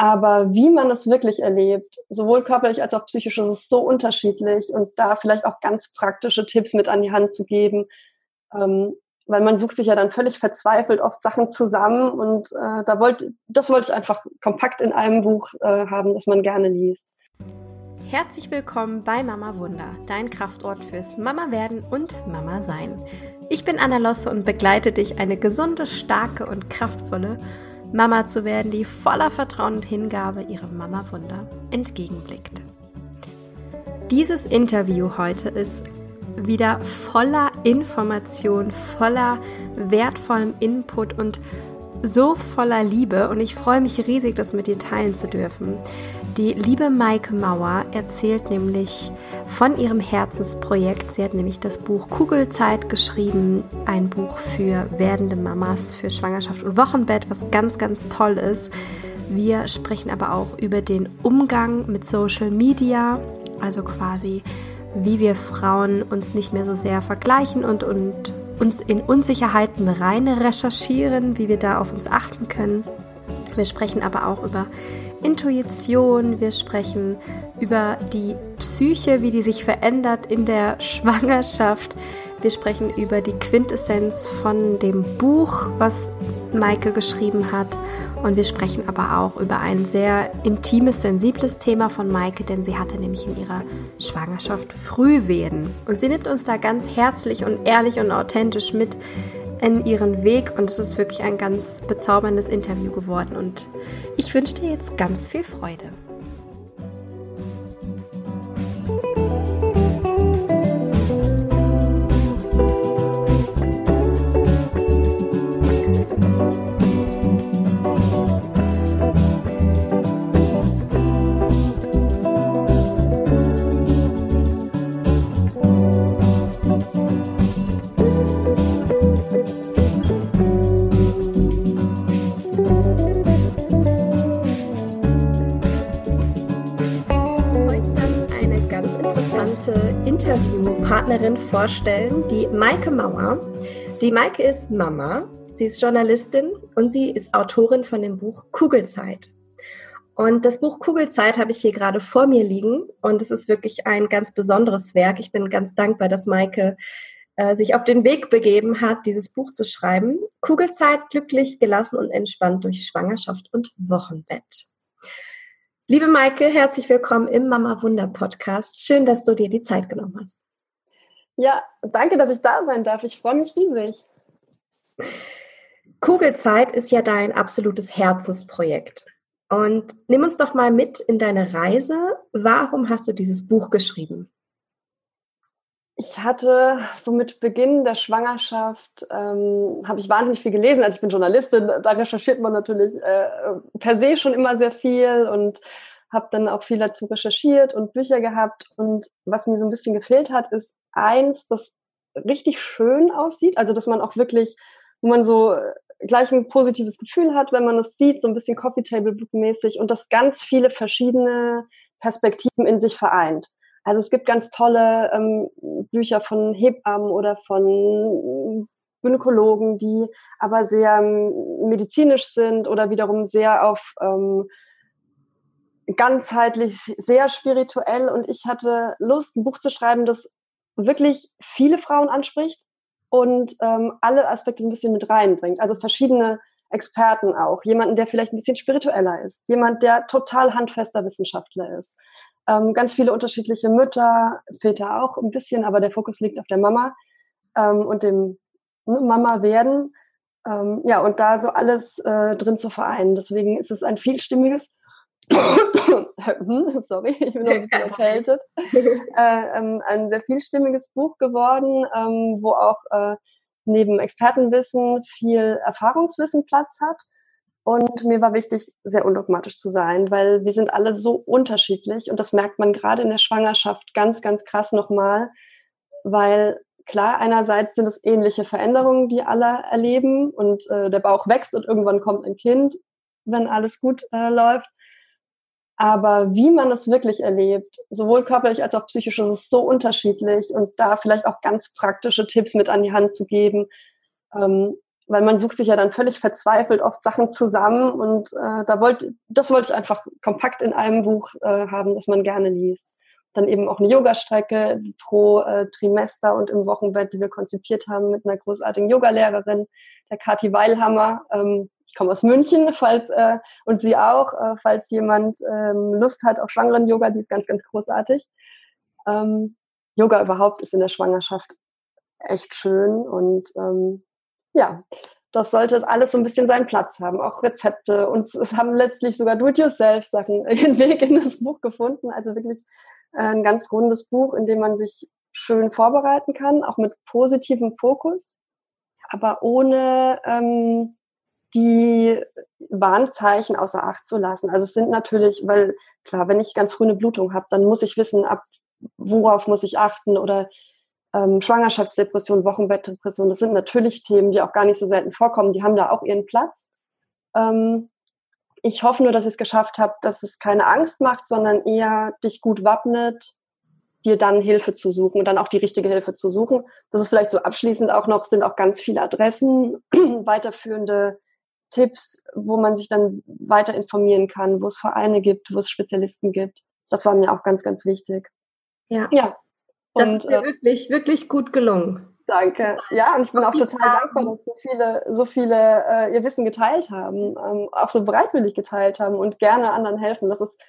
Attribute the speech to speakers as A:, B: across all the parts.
A: Aber wie man es wirklich erlebt, sowohl körperlich als auch psychisch, ist es so unterschiedlich und da vielleicht auch ganz praktische Tipps mit an die Hand zu geben. Ähm, weil man sucht sich ja dann völlig verzweifelt oft Sachen zusammen und äh, da wollte, das wollte ich einfach kompakt in einem Buch äh, haben, das man gerne liest.
B: Herzlich willkommen bei Mama Wunder, dein Kraftort fürs Mama werden und Mama sein. Ich bin Anna Losse und begleite dich, eine gesunde, starke und kraftvolle Mama zu werden, die voller Vertrauen und Hingabe ihrem Mama Wunder entgegenblickt. Dieses Interview heute ist wieder voller Information, voller wertvollem Input und so voller Liebe und ich freue mich riesig, das mit dir teilen zu dürfen. Die liebe Maike Mauer erzählt nämlich von ihrem Herzensprojekt. Sie hat nämlich das Buch Kugelzeit geschrieben, ein Buch für werdende Mamas für Schwangerschaft und Wochenbett, was ganz, ganz toll ist. Wir sprechen aber auch über den Umgang mit Social Media, also quasi wie wir Frauen uns nicht mehr so sehr vergleichen und, und uns in Unsicherheiten rein recherchieren, wie wir da auf uns achten können. Wir sprechen aber auch über Intuition, wir sprechen über die Psyche, wie die sich verändert in der Schwangerschaft. Wir sprechen über die Quintessenz von dem Buch, was Maike geschrieben hat. Und wir sprechen aber auch über ein sehr intimes, sensibles Thema von Maike, denn sie hatte nämlich in ihrer Schwangerschaft Frühwehen. Und sie nimmt uns da ganz herzlich und ehrlich und authentisch mit in ihren Weg und es ist wirklich ein ganz bezauberndes Interview geworden und ich wünsche dir jetzt ganz viel Freude. Interviewpartnerin vorstellen, die Maike Mauer. Die Maike ist Mama, sie ist Journalistin und sie ist Autorin von dem Buch Kugelzeit. Und das Buch Kugelzeit habe ich hier gerade vor mir liegen und es ist wirklich ein ganz besonderes Werk. Ich bin ganz dankbar, dass Maike äh, sich auf den Weg begeben hat, dieses Buch zu schreiben. Kugelzeit, glücklich, gelassen und entspannt durch Schwangerschaft und Wochenbett. Liebe Maike, herzlich willkommen im Mama Wunder Podcast. Schön, dass du dir die Zeit genommen hast.
A: Ja, danke, dass ich da sein darf. Ich freue mich riesig.
B: Kugelzeit ist ja dein absolutes Herzensprojekt. Und nimm uns doch mal mit in deine Reise. Warum hast du dieses Buch geschrieben?
A: Ich hatte so mit Beginn der Schwangerschaft, ähm, habe ich wahnsinnig viel gelesen. Also ich bin Journalistin, da recherchiert man natürlich äh, per se schon immer sehr viel und habe dann auch viel dazu recherchiert und Bücher gehabt. Und was mir so ein bisschen gefehlt hat, ist eins, das richtig schön aussieht. Also dass man auch wirklich, wo man so gleich ein positives Gefühl hat, wenn man es sieht, so ein bisschen Coffee Table Book mäßig und das ganz viele verschiedene Perspektiven in sich vereint. Also es gibt ganz tolle ähm, Bücher von Hebammen oder von Gynäkologen, die aber sehr ähm, medizinisch sind oder wiederum sehr auf ähm, ganzheitlich, sehr spirituell. Und ich hatte Lust, ein Buch zu schreiben, das wirklich viele Frauen anspricht und ähm, alle Aspekte so ein bisschen mit reinbringt. Also verschiedene Experten auch. Jemanden, der vielleicht ein bisschen spiritueller ist. Jemand, der total handfester Wissenschaftler ist. Ähm, ganz viele unterschiedliche Mütter, Väter auch ein bisschen, aber der Fokus liegt auf der Mama ähm, und dem ne, Mama werden. Ähm, ja, und da so alles äh, drin zu vereinen. Deswegen ist es ein vielstimmiges, sorry, ich bin noch ein bisschen erkältet, äh, ähm, ein sehr vielstimmiges Buch geworden, ähm, wo auch äh, neben Expertenwissen viel Erfahrungswissen Platz hat. Und mir war wichtig, sehr undogmatisch zu sein, weil wir sind alle so unterschiedlich. Und das merkt man gerade in der Schwangerschaft ganz, ganz krass nochmal, weil klar, einerseits sind es ähnliche Veränderungen, die alle erleben. Und äh, der Bauch wächst und irgendwann kommt ein Kind, wenn alles gut äh, läuft. Aber wie man es wirklich erlebt, sowohl körperlich als auch psychisch, ist es so unterschiedlich und da vielleicht auch ganz praktische Tipps mit an die Hand zu geben, ähm, weil man sucht sich ja dann völlig verzweifelt oft Sachen zusammen und äh, da wollte, das wollte ich einfach kompakt in einem Buch äh, haben, das man gerne liest. Dann eben auch eine Yogastrecke pro äh, Trimester und im Wochenbett, die wir konzipiert haben mit einer großartigen Yogalehrerin, der Kati Weilhammer. Ähm, ich komme aus München, falls äh, und sie auch, äh, falls jemand ähm, Lust hat auf Schwangeren-Yoga, die ist ganz, ganz großartig. Ähm, Yoga überhaupt ist in der Schwangerschaft echt schön und ähm, ja, das sollte alles so ein bisschen seinen Platz haben, auch Rezepte. Und es haben letztlich sogar Do-it-yourself-Sachen ihren Weg in das Buch gefunden. Also wirklich äh, ein ganz rundes Buch, in dem man sich schön vorbereiten kann, auch mit positivem Fokus, aber ohne ähm, die Warnzeichen außer Acht zu lassen. Also es sind natürlich, weil klar, wenn ich ganz früh eine Blutung habe, dann muss ich wissen, ab worauf muss ich achten oder ähm, Schwangerschaftsdepression, Wochenbettdepression, das sind natürlich Themen, die auch gar nicht so selten vorkommen. Die haben da auch ihren Platz. Ähm, ich hoffe nur, dass ich es geschafft habe, dass es keine Angst macht, sondern eher dich gut wappnet, dir dann Hilfe zu suchen und dann auch die richtige Hilfe zu suchen. Das ist vielleicht so abschließend auch noch, sind auch ganz viele Adressen, weiterführende Tipps, wo man sich dann weiter informieren kann, wo es Vereine gibt, wo es Spezialisten gibt. Das war mir auch ganz, ganz wichtig.
B: Ja. Ja, das und, ist mir äh, wirklich, wirklich gut gelungen.
A: Danke. Ja, und ich bin auch total dankbar, dass so viele, so viele äh, ihr Wissen geteilt haben, ähm, auch so bereitwillig geteilt haben und gerne anderen helfen. Das ist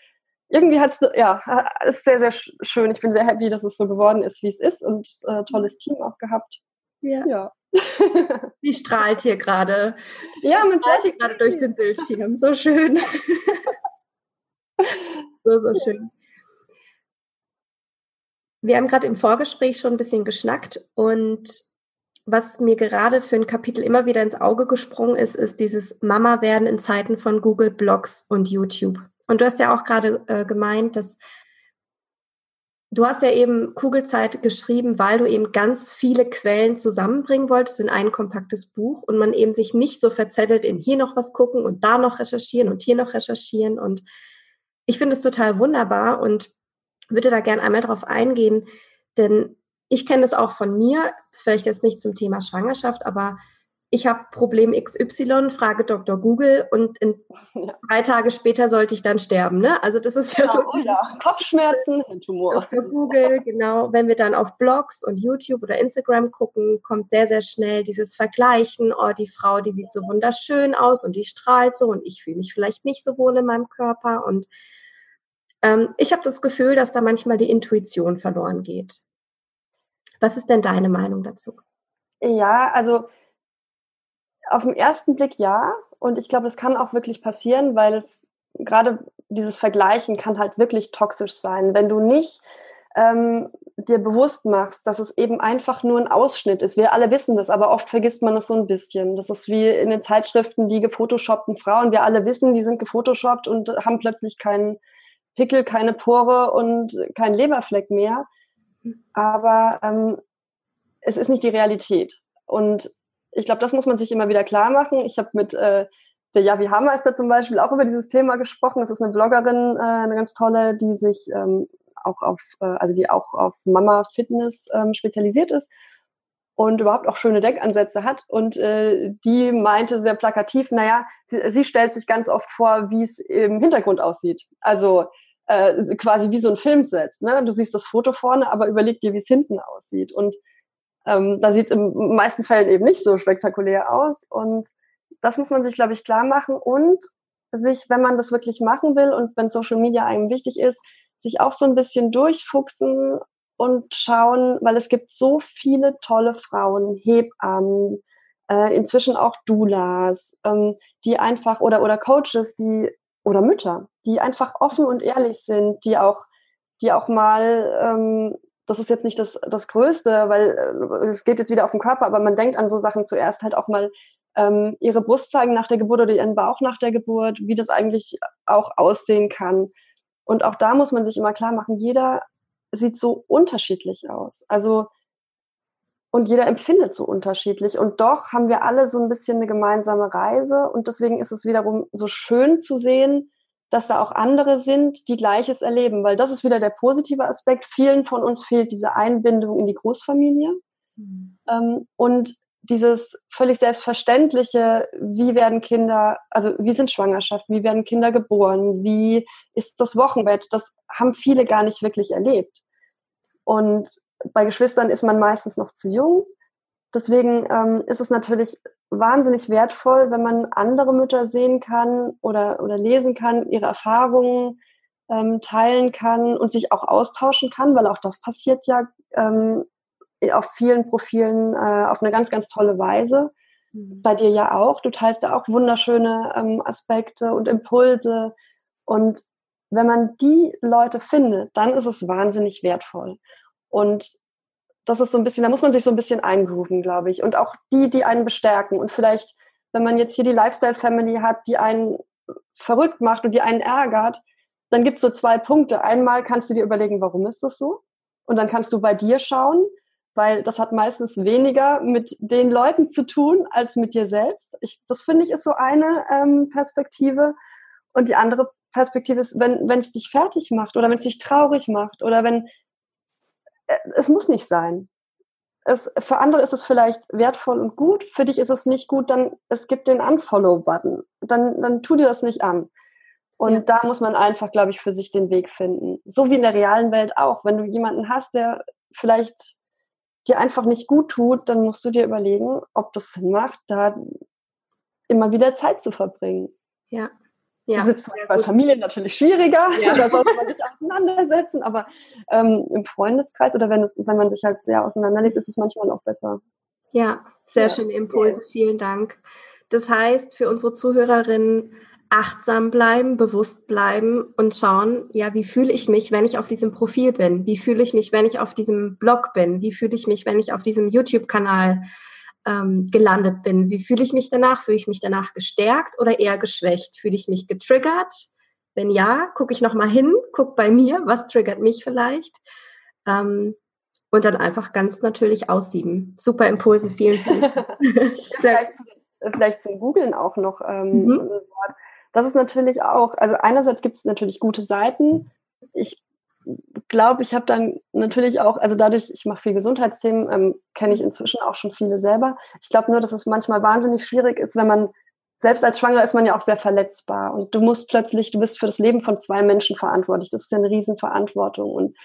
A: irgendwie hat's ja ist sehr sehr schön. Ich bin sehr happy, dass es so geworden ist, wie es ist und äh, tolles Team auch gehabt.
B: Ja. ja. Die strahlt hier gerade.
A: Ja,
B: mit strahlt hier gerade durch den Bildschirm. So schön. so so schön. Wir haben gerade im Vorgespräch schon ein bisschen geschnackt und was mir gerade für ein Kapitel immer wieder ins Auge gesprungen ist, ist dieses Mama werden in Zeiten von Google Blogs und YouTube. Und du hast ja auch gerade äh, gemeint, dass du hast ja eben Kugelzeit geschrieben, weil du eben ganz viele Quellen zusammenbringen wolltest in ein kompaktes Buch und man eben sich nicht so verzettelt in hier noch was gucken und da noch recherchieren und hier noch recherchieren. Und ich finde es total wunderbar und würde da gerne einmal drauf eingehen, denn ich kenne das auch von mir, vielleicht jetzt nicht zum Thema Schwangerschaft, aber ich habe Problem XY, frage Dr. Google und in drei Tage später sollte ich dann sterben. Ne? Also das ist ja, ja so.
A: Oder Kopfschmerzen, Tumor.
B: Dr. Google, genau. Wenn wir dann auf Blogs und YouTube oder Instagram gucken, kommt sehr, sehr schnell dieses Vergleichen. Oh, die Frau, die sieht so wunderschön aus und die strahlt so und ich fühle mich vielleicht nicht so wohl in meinem Körper. Und ähm, ich habe das Gefühl, dass da manchmal die Intuition verloren geht. Was ist denn deine Meinung dazu?
A: Ja, also auf den ersten Blick ja. Und ich glaube, das kann auch wirklich passieren, weil gerade dieses Vergleichen kann halt wirklich toxisch sein. Wenn du nicht ähm, dir bewusst machst, dass es eben einfach nur ein Ausschnitt ist. Wir alle wissen das, aber oft vergisst man es so ein bisschen. Das ist wie in den Zeitschriften die gefotoshoppten Frauen. Wir alle wissen, die sind gefotoshoppt und haben plötzlich keinen Pickel, keine Pore und kein Leberfleck mehr. Aber ähm, es ist nicht die Realität. Und ich glaube, das muss man sich immer wieder klar machen. Ich habe mit äh, der Javi Hammeister zum Beispiel auch über dieses Thema gesprochen. Das ist eine Bloggerin, äh, eine ganz tolle, die sich ähm, auch auf, äh, also die auch auf Mama Fitness ähm, spezialisiert ist und überhaupt auch schöne Denkansätze hat. Und äh, die meinte sehr plakativ, naja, sie, sie stellt sich ganz oft vor, wie es im Hintergrund aussieht. Also äh, quasi wie so ein Filmset. Ne? Du siehst das Foto vorne, aber überleg dir, wie es hinten aussieht. Und ähm, da sieht es in meisten Fällen eben nicht so spektakulär aus. Und das muss man sich, glaube ich, klar machen und sich, wenn man das wirklich machen will und wenn Social Media einem wichtig ist, sich auch so ein bisschen durchfuchsen und schauen, weil es gibt so viele tolle Frauen, Hebammen, äh, inzwischen auch Doulas, ähm, die einfach oder oder Coaches, die oder Mütter, die einfach offen und ehrlich sind, die auch, die auch mal, ähm, das ist jetzt nicht das, das Größte, weil äh, es geht jetzt wieder auf den Körper, aber man denkt an so Sachen zuerst halt auch mal ähm, ihre Brust zeigen nach der Geburt oder ihren Bauch nach der Geburt, wie das eigentlich auch aussehen kann. Und auch da muss man sich immer klar machen, jeder sieht so unterschiedlich aus. Also und jeder empfindet so unterschiedlich. Und doch haben wir alle so ein bisschen eine gemeinsame Reise. Und deswegen ist es wiederum so schön zu sehen, dass da auch andere sind, die Gleiches erleben. Weil das ist wieder der positive Aspekt. Vielen von uns fehlt diese Einbindung in die Großfamilie. Mhm. Ähm, und dieses völlig selbstverständliche, wie werden Kinder, also wie sind Schwangerschaften, wie werden Kinder geboren, wie ist das Wochenbett, das haben viele gar nicht wirklich erlebt. Und bei Geschwistern ist man meistens noch zu jung. Deswegen ähm, ist es natürlich wahnsinnig wertvoll, wenn man andere Mütter sehen kann oder, oder lesen kann, ihre Erfahrungen ähm, teilen kann und sich auch austauschen kann, weil auch das passiert ja ähm, auf vielen Profilen äh, auf eine ganz, ganz tolle Weise. Mhm. Bei dir ja auch. Du teilst ja auch wunderschöne ähm, Aspekte und Impulse. Und wenn man die Leute findet, dann ist es wahnsinnig wertvoll. Und das ist so ein bisschen, da muss man sich so ein bisschen eingrooven, glaube ich. Und auch die, die einen bestärken. Und vielleicht, wenn man jetzt hier die Lifestyle Family hat, die einen verrückt macht und die einen ärgert, dann gibt es so zwei Punkte. Einmal kannst du dir überlegen, warum ist das so? Und dann kannst du bei dir schauen, weil das hat meistens weniger mit den Leuten zu tun als mit dir selbst. Ich, das finde ich ist so eine ähm, Perspektive. Und die andere Perspektive ist, wenn es dich fertig macht oder wenn es dich traurig macht oder wenn es muss nicht sein. Es, für andere ist es vielleicht wertvoll und gut, für dich ist es nicht gut, dann es gibt den Unfollow-Button. Dann, dann tu dir das nicht an. Und ja. da muss man einfach, glaube ich, für sich den Weg finden. So wie in der realen Welt auch. Wenn du jemanden hast, der vielleicht dir einfach nicht gut tut, dann musst du dir überlegen, ob das Sinn macht, da immer wieder Zeit zu verbringen.
B: Ja.
A: Ja, das ist bei Familien natürlich schwieriger, ja. da sollte man sich auseinandersetzen, aber ähm, im Freundeskreis oder wenn, es, wenn man sich halt sehr auseinanderlebt, ist es manchmal auch besser.
B: Ja, sehr ja. schöne Impulse, vielen Dank. Das heißt, für unsere Zuhörerinnen, achtsam bleiben, bewusst bleiben und schauen, ja, wie fühle ich mich, wenn ich auf diesem Profil bin? Wie fühle ich mich, wenn ich auf diesem Blog bin? Wie fühle ich mich, wenn ich auf diesem YouTube-Kanal ähm, gelandet bin? Wie fühle ich mich danach? Fühle ich mich danach gestärkt oder eher geschwächt? Fühle ich mich getriggert? Wenn ja, gucke ich nochmal hin, guck bei mir, was triggert mich vielleicht? Ähm, und dann einfach ganz natürlich aussieben. Super Impulse, vielen, vielen Dank.
A: vielleicht, vielleicht zum Googlen auch noch ähm, mhm das ist natürlich auch, also einerseits gibt es natürlich gute Seiten. Ich glaube, ich habe dann natürlich auch, also dadurch, ich mache viel Gesundheitsthemen, ähm, kenne ich inzwischen auch schon viele selber. Ich glaube nur, dass es manchmal wahnsinnig schwierig ist, wenn man, selbst als Schwanger ist man ja auch sehr verletzbar und du musst plötzlich, du bist für das Leben von zwei Menschen verantwortlich. Das ist ja eine Riesenverantwortung und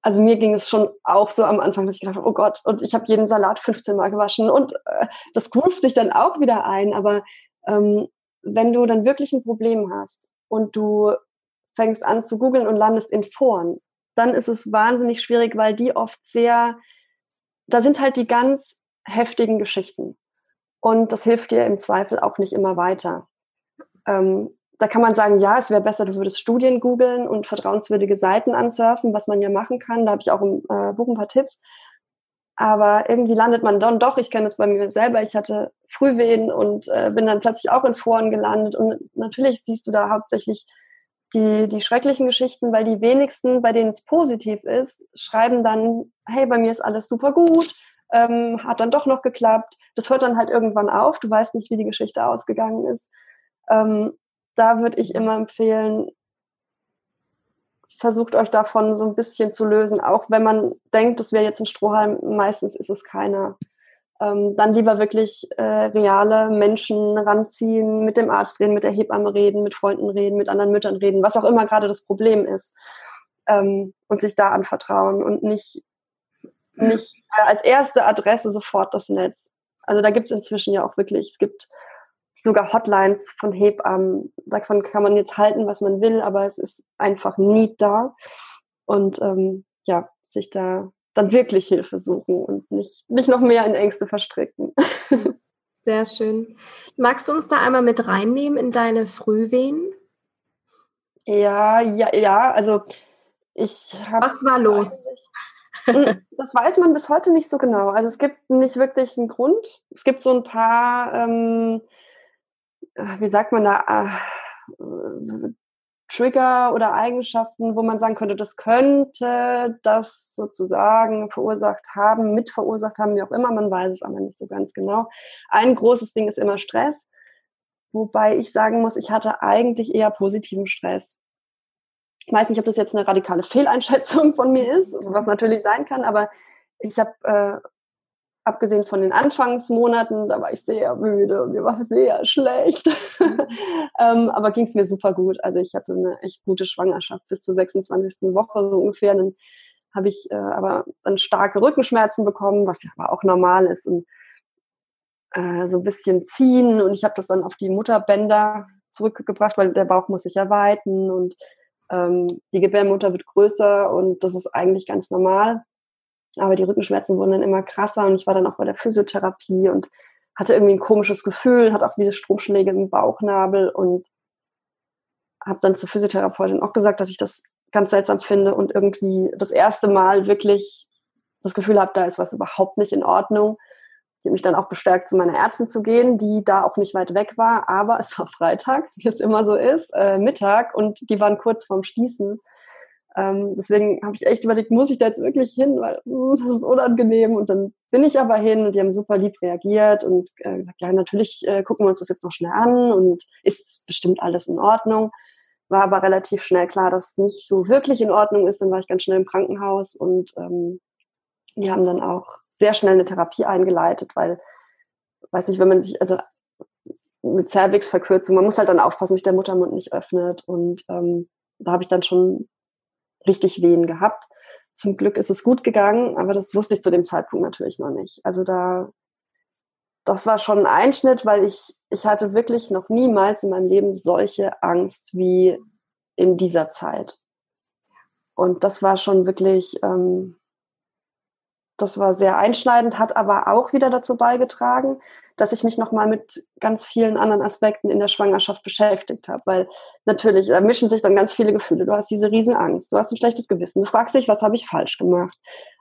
A: also mir ging es schon auch so am Anfang, dass ich gedacht habe, oh Gott, und ich habe jeden Salat 15 Mal gewaschen und äh, das groovt sich dann auch wieder ein, aber ähm, wenn du dann wirklich ein Problem hast und du fängst an zu googeln und landest in Foren, dann ist es wahnsinnig schwierig, weil die oft sehr, da sind halt die ganz heftigen Geschichten. Und das hilft dir im Zweifel auch nicht immer weiter. Ähm, da kann man sagen, ja, es wäre besser, du würdest Studien googeln und vertrauenswürdige Seiten ansurfen, was man ja machen kann. Da habe ich auch im äh, Buch ein paar Tipps. Aber irgendwie landet man dann doch, ich kenne das bei mir selber, ich hatte Frühwehen und äh, bin dann plötzlich auch in Foren gelandet. Und natürlich siehst du da hauptsächlich die, die schrecklichen Geschichten, weil die wenigsten, bei denen es positiv ist, schreiben dann, hey, bei mir ist alles super gut, ähm, hat dann doch noch geklappt. Das hört dann halt irgendwann auf, du weißt nicht, wie die Geschichte ausgegangen ist. Ähm, da würde ich immer empfehlen, versucht euch davon so ein bisschen zu lösen, auch wenn man denkt, das wäre jetzt ein Strohhalm, meistens ist es keiner. Ähm, dann lieber wirklich äh, reale Menschen ranziehen, mit dem Arzt reden, mit der Hebamme reden, mit Freunden reden, mit anderen Müttern reden, was auch immer gerade das Problem ist. Ähm, und sich da anvertrauen und nicht, nicht äh, als erste Adresse sofort das Netz. Also da gibt es inzwischen ja auch wirklich, es gibt sogar Hotlines von Hebammen. Davon kann man jetzt halten, was man will, aber es ist einfach nie da. Und ähm, ja, sich da dann wirklich Hilfe suchen und nicht, nicht noch mehr in Ängste verstricken.
B: Sehr schön. Magst du uns da einmal mit reinnehmen in deine Frühwehen?
A: Ja, ja, ja. Also ich
B: habe. Was war los?
A: Hm, das weiß man bis heute nicht so genau. Also es gibt nicht wirklich einen Grund. Es gibt so ein paar ähm, wie sagt man da, äh, Trigger oder Eigenschaften, wo man sagen könnte, das könnte das sozusagen verursacht haben, mit verursacht haben, wie auch immer, man weiß es aber nicht so ganz genau. Ein großes Ding ist immer Stress, wobei ich sagen muss, ich hatte eigentlich eher positiven Stress. Ich weiß nicht, ob das jetzt eine radikale Fehleinschätzung von mir ist, was natürlich sein kann, aber ich habe äh, abgesehen von den Anfangsmonaten, da war ich sehr müde und mir war sehr schlecht. ähm, aber ging es mir super gut. Also ich hatte eine echt gute Schwangerschaft bis zur 26. Woche so ungefähr. Dann habe ich äh, aber dann starke Rückenschmerzen bekommen, was ja aber auch normal ist. Und äh, so ein bisschen ziehen und ich habe das dann auf die Mutterbänder zurückgebracht, weil der Bauch muss sich erweiten und ähm, die Gebärmutter wird größer und das ist eigentlich ganz normal. Aber die Rückenschmerzen wurden dann immer krasser und ich war dann auch bei der Physiotherapie und hatte irgendwie ein komisches Gefühl, hatte auch diese Stromschläge im Bauchnabel und habe dann zur Physiotherapeutin auch gesagt, dass ich das ganz seltsam finde und irgendwie das erste Mal wirklich das Gefühl habe, da ist was überhaupt nicht in Ordnung. Ich habe mich dann auch bestärkt, zu meiner Ärztin zu gehen, die da auch nicht weit weg war, aber es war Freitag, wie es immer so ist, äh, Mittag und die waren kurz vorm Schließen. Ähm, deswegen habe ich echt überlegt, muss ich da jetzt wirklich hin, weil mh, das ist unangenehm. Und dann bin ich aber hin und die haben super lieb reagiert und äh, gesagt, ja, natürlich äh, gucken wir uns das jetzt noch schnell an und ist bestimmt alles in Ordnung. War aber relativ schnell klar, dass es nicht so wirklich in Ordnung ist. Dann war ich ganz schnell im Krankenhaus und ähm, die haben dann auch sehr schnell eine Therapie eingeleitet, weil, weiß ich, wenn man sich, also mit Cervix-Verkürzung, man muss halt dann aufpassen, dass sich der Muttermund nicht öffnet. Und ähm, da habe ich dann schon richtig Wehen gehabt. Zum Glück ist es gut gegangen, aber das wusste ich zu dem Zeitpunkt natürlich noch nicht. Also da, das war schon ein Einschnitt, weil ich, ich hatte wirklich noch niemals in meinem Leben solche Angst wie in dieser Zeit. Und das war schon wirklich, ähm, das war sehr einschneidend, hat aber auch wieder dazu beigetragen, dass ich mich nochmal mit ganz vielen anderen Aspekten in der Schwangerschaft beschäftigt habe. Weil natürlich, da mischen sich dann ganz viele Gefühle. Du hast diese Riesenangst, du hast ein schlechtes Gewissen, du fragst dich, was habe ich falsch gemacht.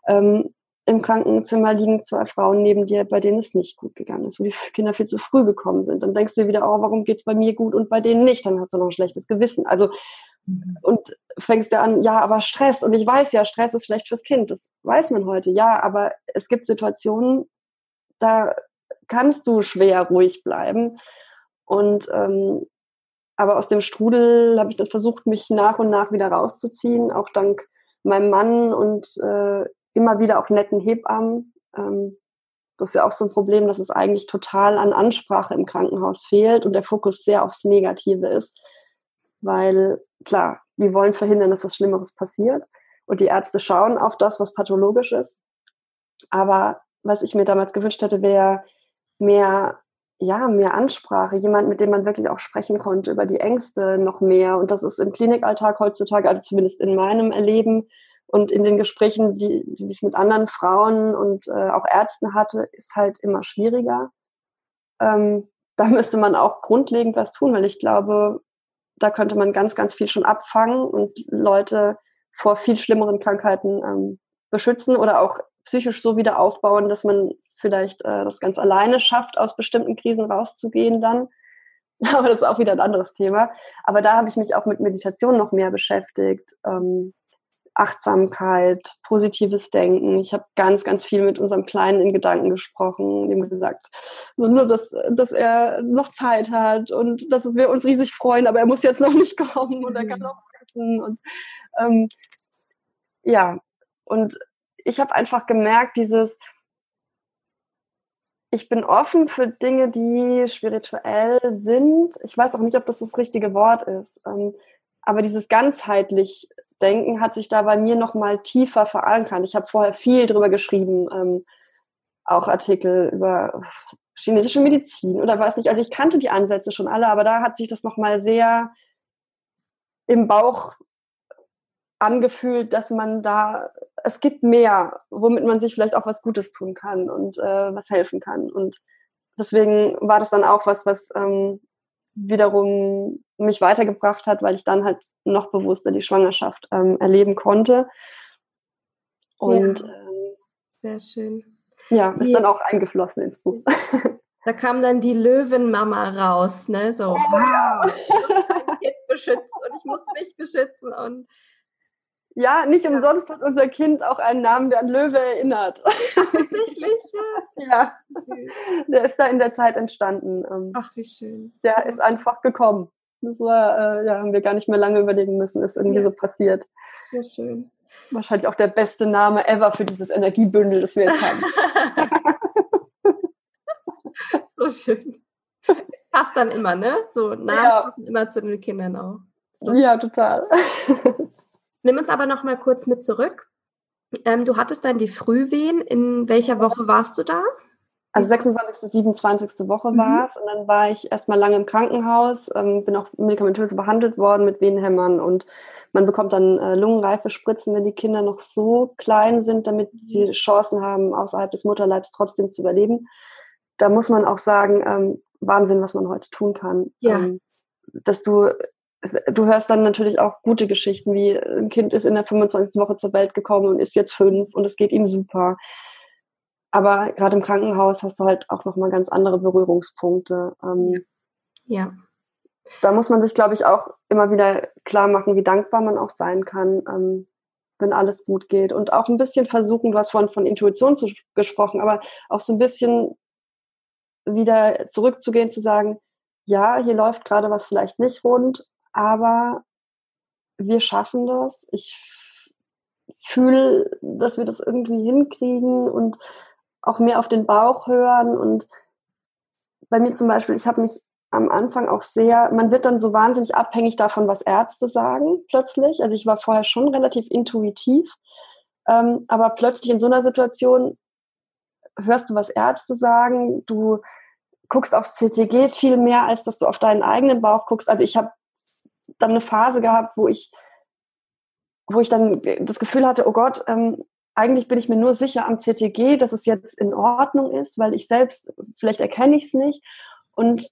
A: Ähm, Im Krankenzimmer liegen zwei Frauen neben dir, bei denen es nicht gut gegangen ist, wo die Kinder viel zu früh gekommen sind. Dann denkst du wieder, oh, warum geht's bei mir gut und bei denen nicht? Dann hast du noch ein schlechtes Gewissen. Also. Und fängst ja an, ja, aber Stress. Und ich weiß ja, Stress ist schlecht fürs Kind. Das weiß man heute. Ja, aber es gibt Situationen, da kannst du schwer ruhig bleiben. Und ähm, aber aus dem Strudel habe ich dann versucht, mich nach und nach wieder rauszuziehen, auch dank meinem Mann und äh, immer wieder auch netten Hebammen. Ähm, das ist ja auch so ein Problem, dass es eigentlich total an Ansprache im Krankenhaus fehlt und der Fokus sehr aufs Negative ist weil klar, die wollen verhindern, dass was Schlimmeres passiert und die Ärzte schauen auf das, was pathologisch ist. Aber was ich mir damals gewünscht hätte, wäre mehr, ja, mehr Ansprache, jemand, mit dem man wirklich auch sprechen konnte über die Ängste noch mehr. Und das ist im Klinikalltag heutzutage, also zumindest in meinem Erleben und in den Gesprächen, die, die ich mit anderen Frauen und äh, auch Ärzten hatte, ist halt immer schwieriger. Ähm, da müsste man auch grundlegend was tun, weil ich glaube, da könnte man ganz, ganz viel schon abfangen und Leute vor viel schlimmeren Krankheiten ähm, beschützen oder auch psychisch so wieder aufbauen, dass man vielleicht äh, das ganz alleine schafft, aus bestimmten Krisen rauszugehen dann. Aber das ist auch wieder ein anderes Thema. Aber da habe ich mich auch mit Meditation noch mehr beschäftigt. Ähm, Achtsamkeit, positives Denken. Ich habe ganz, ganz viel mit unserem Kleinen in Gedanken gesprochen, ihm gesagt, nur, dass, dass er noch Zeit hat und dass wir uns riesig freuen, aber er muss jetzt noch nicht kommen und er kann mhm. noch essen. Und ähm, ja, und ich habe einfach gemerkt, dieses, ich bin offen für Dinge, die spirituell sind. Ich weiß auch nicht, ob das das richtige Wort ist. Ähm, aber dieses ganzheitlich Denken hat sich da bei mir noch mal tiefer verankert. Ich habe vorher viel drüber geschrieben, ähm, auch Artikel über chinesische Medizin oder was nicht. Also ich kannte die Ansätze schon alle, aber da hat sich das noch mal sehr im Bauch angefühlt, dass man da, es gibt mehr, womit man sich vielleicht auch was Gutes tun kann und äh, was helfen kann. Und deswegen war das dann auch was, was ähm, wiederum mich weitergebracht hat, weil ich dann halt noch bewusster die Schwangerschaft ähm, erleben konnte. Und ja, ähm,
B: sehr schön.
A: Ja, ist dann auch eingeflossen ins Buch.
B: Da kam dann die Löwenmama raus, ne? So, wow, ich muss mein Kind beschützen und ich muss mich beschützen und
A: ja, nicht umsonst hat unser Kind auch einen Namen, der an Löwe erinnert.
B: Tatsächlich,
A: ja. ja. Der ist da in der Zeit entstanden.
B: Ähm, Ach, wie schön.
A: Der ist einfach gekommen. Das war, äh, ja, haben wir gar nicht mehr lange überlegen müssen, ist irgendwie ja. so passiert.
B: Sehr schön.
A: Wahrscheinlich auch der beste Name ever für dieses Energiebündel, das wir jetzt haben.
B: so schön. Es passt dann immer, ne? So Namen ja. passen immer zu den Kindern auch.
A: Ja, total.
B: Nimm uns aber noch mal kurz mit zurück. Ähm, du hattest dann die Frühwehen. In welcher Woche warst du da?
A: Also 26., 27. Woche mhm. war es und dann war ich erstmal lange im Krankenhaus, ähm, bin auch medikamentös behandelt worden mit Venenhämmern und man bekommt dann äh, lungenreife Spritzen, wenn die Kinder noch so klein sind, damit sie Chancen haben, außerhalb des Mutterleibs trotzdem zu überleben. Da muss man auch sagen, ähm, Wahnsinn, was man heute tun kann.
B: Ja. Ähm,
A: dass du du hörst dann natürlich auch gute Geschichten, wie ein Kind ist in der 25. Woche zur Welt gekommen und ist jetzt fünf und es geht ihm super. Aber gerade im Krankenhaus hast du halt auch nochmal ganz andere Berührungspunkte. Ähm,
B: ja.
A: Da muss man sich, glaube ich, auch immer wieder klar machen, wie dankbar man auch sein kann, ähm, wenn alles gut geht. Und auch ein bisschen versuchen, du hast vorhin von Intuition zu, gesprochen, aber auch so ein bisschen wieder zurückzugehen, zu sagen, ja, hier läuft gerade was vielleicht nicht rund, aber wir schaffen das. Ich fühle, dass wir das irgendwie hinkriegen und auch mehr auf den Bauch hören. Und bei mir zum Beispiel, ich habe mich am Anfang auch sehr, man wird dann so wahnsinnig abhängig davon, was Ärzte sagen, plötzlich. Also ich war vorher schon relativ intuitiv, ähm, aber plötzlich in so einer Situation hörst du, was Ärzte sagen, du guckst aufs CTG viel mehr, als dass du auf deinen eigenen Bauch guckst. Also ich habe dann eine Phase gehabt, wo ich, wo ich dann das Gefühl hatte, oh Gott, ähm, eigentlich bin ich mir nur sicher am CTG, dass es jetzt in Ordnung ist, weil ich selbst, vielleicht erkenne ich es nicht. Und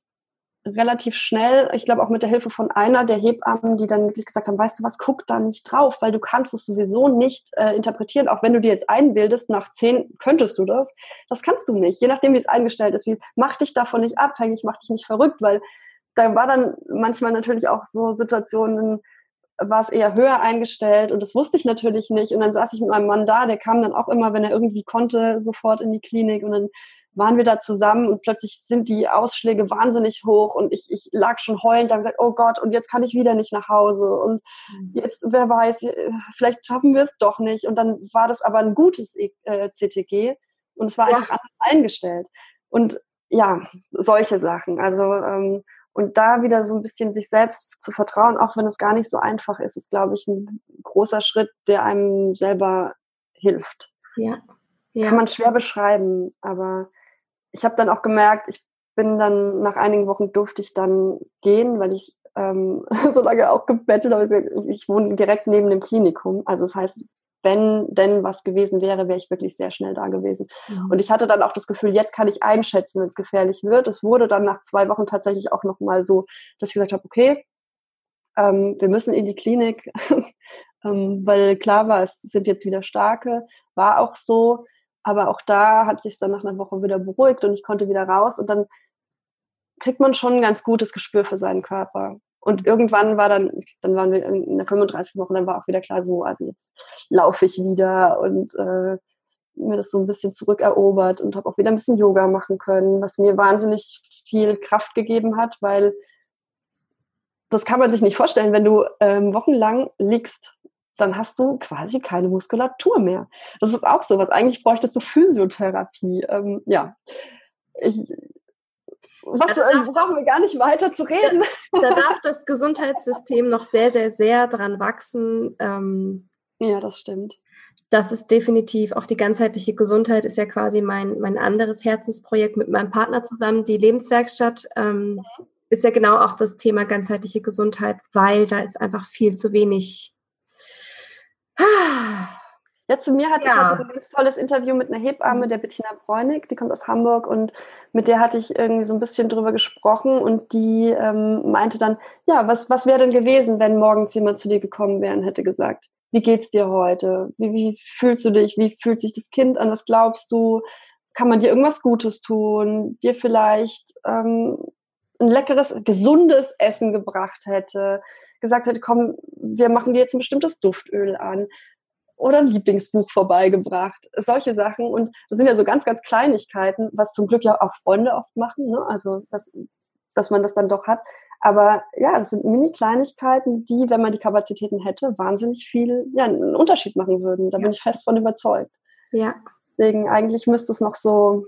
A: relativ schnell, ich glaube auch mit der Hilfe von einer der Hebammen, die dann wirklich gesagt haben, weißt du was, guck da nicht drauf, weil du kannst es sowieso nicht äh, interpretieren, auch wenn du dir jetzt einbildest, nach zehn könntest du das. Das kannst du nicht, je nachdem, wie es eingestellt ist. Wie, mach dich davon nicht abhängig, mach dich nicht verrückt, weil da war dann manchmal natürlich auch so Situationen, war es eher höher eingestellt und das wusste ich natürlich nicht. Und dann saß ich mit meinem Mann da, der kam dann auch immer, wenn er irgendwie konnte, sofort in die Klinik und dann waren wir da zusammen und plötzlich sind die Ausschläge wahnsinnig hoch und ich, ich lag schon heulend, da gesagt, oh Gott, und jetzt kann ich wieder nicht nach Hause und mhm. jetzt, wer weiß, vielleicht schaffen wir es doch nicht. Und dann war das aber ein gutes äh, CTG und es war ja. einfach anders eingestellt. Und ja, solche Sachen. Also ähm, und da wieder so ein bisschen sich selbst zu vertrauen, auch wenn es gar nicht so einfach ist, ist, glaube ich, ein großer Schritt, der einem selber hilft.
B: Ja.
A: ja. Kann man schwer beschreiben, aber ich habe dann auch gemerkt, ich bin dann nach einigen Wochen durfte ich dann gehen, weil ich ähm, so lange auch gebettelt habe. Ich wohne direkt neben dem Klinikum. Also das heißt, wenn denn was gewesen wäre, wäre ich wirklich sehr schnell da gewesen. Mhm. Und ich hatte dann auch das Gefühl, jetzt kann ich einschätzen, wenn es gefährlich wird. Es wurde dann nach zwei Wochen tatsächlich auch nochmal so, dass ich gesagt habe, okay, ähm, wir müssen in die Klinik, ähm, weil klar war, es sind jetzt wieder starke, war auch so. Aber auch da hat sich dann nach einer Woche wieder beruhigt und ich konnte wieder raus und dann kriegt man schon ein ganz gutes Gespür für seinen Körper. Und irgendwann war dann, dann waren wir in der 35. Woche, dann war auch wieder klar, so, also jetzt laufe ich wieder und äh, mir das so ein bisschen zurückerobert und habe auch wieder ein bisschen Yoga machen können, was mir wahnsinnig viel Kraft gegeben hat, weil das kann man sich nicht vorstellen, wenn du ähm, wochenlang liegst, dann hast du quasi keine Muskulatur mehr. Das ist auch so was. Eigentlich bräuchtest du Physiotherapie. Ähm, ja, ich, was, äh, brauchen wir gar nicht weiter zu reden.
B: Da, da, darf das Gesundheitssystem noch sehr, sehr, sehr dran wachsen. Ähm,
A: ja, das stimmt.
B: Das ist definitiv, auch die ganzheitliche Gesundheit ist ja quasi mein, mein anderes Herzensprojekt mit meinem Partner zusammen. Die Lebenswerkstatt ähm, mhm. ist ja genau auch das Thema ganzheitliche Gesundheit, weil da ist einfach viel zu wenig
A: ja, zu mir hatte ja. ich hatte ein ganz tolles Interview mit einer Hebamme, mhm. der Bettina Bräunig, die kommt aus Hamburg und mit der hatte ich irgendwie so ein bisschen drüber gesprochen und die ähm, meinte dann, ja, was, was wäre denn gewesen, wenn morgens jemand zu dir gekommen wäre und hätte gesagt, wie geht's dir heute? Wie, wie fühlst du dich? Wie fühlt sich das Kind an? Was glaubst du? Kann man dir irgendwas Gutes tun? Dir vielleicht ähm, ein leckeres, gesundes Essen gebracht hätte, gesagt hätte, komm, wir machen dir jetzt ein bestimmtes Duftöl an oder ein Lieblingsbuch vorbeigebracht. Solche Sachen. Und das sind ja so ganz, ganz Kleinigkeiten, was zum Glück ja auch Freunde oft machen. Ne? Also, dass, dass man das dann doch hat. Aber ja, das sind Mini-Kleinigkeiten, die, wenn man die Kapazitäten hätte, wahnsinnig viel, ja, einen Unterschied machen würden. Da ja. bin ich fest von überzeugt.
B: Ja.
A: Deswegen eigentlich müsste es noch so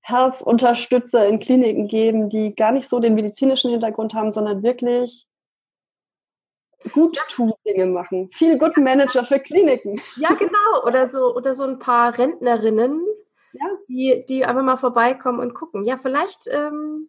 A: Herzunterstützer in Kliniken geben, die gar nicht so den medizinischen Hintergrund haben, sondern wirklich gut tun Dinge machen. Viel Good Manager für Kliniken.
B: Ja, genau. Oder so, oder so ein paar Rentnerinnen, ja. die, die einfach mal vorbeikommen und gucken. Ja, vielleicht ähm,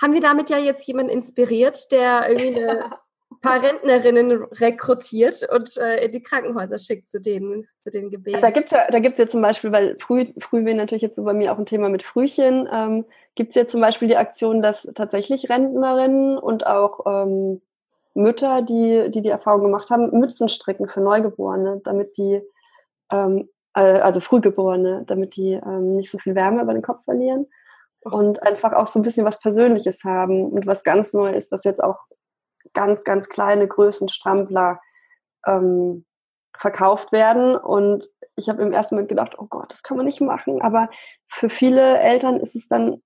B: haben wir damit ja jetzt jemanden inspiriert, der irgendwie eine paar Rentnerinnen rekrutiert und äh, in die Krankenhäuser schickt zu den, zu den Gebeten.
A: Da gibt es ja, da gibt's ja zum Beispiel, weil früh, früh wäre natürlich jetzt so bei mir auch ein Thema mit Frühchen, ähm, gibt es ja zum Beispiel die Aktion, dass tatsächlich Rentnerinnen und auch ähm, Mütter, die, die die Erfahrung gemacht haben, Mützen stricken für Neugeborene, damit die, ähm, äh, also Frühgeborene, damit die ähm, nicht so viel Wärme über den Kopf verlieren. Und einfach auch so ein bisschen was Persönliches haben und was ganz neu ist, dass jetzt auch ganz, ganz kleine Größenstrampler ähm, verkauft werden. Und ich habe im ersten Moment gedacht, oh Gott, das kann man nicht machen. Aber für viele Eltern ist es dann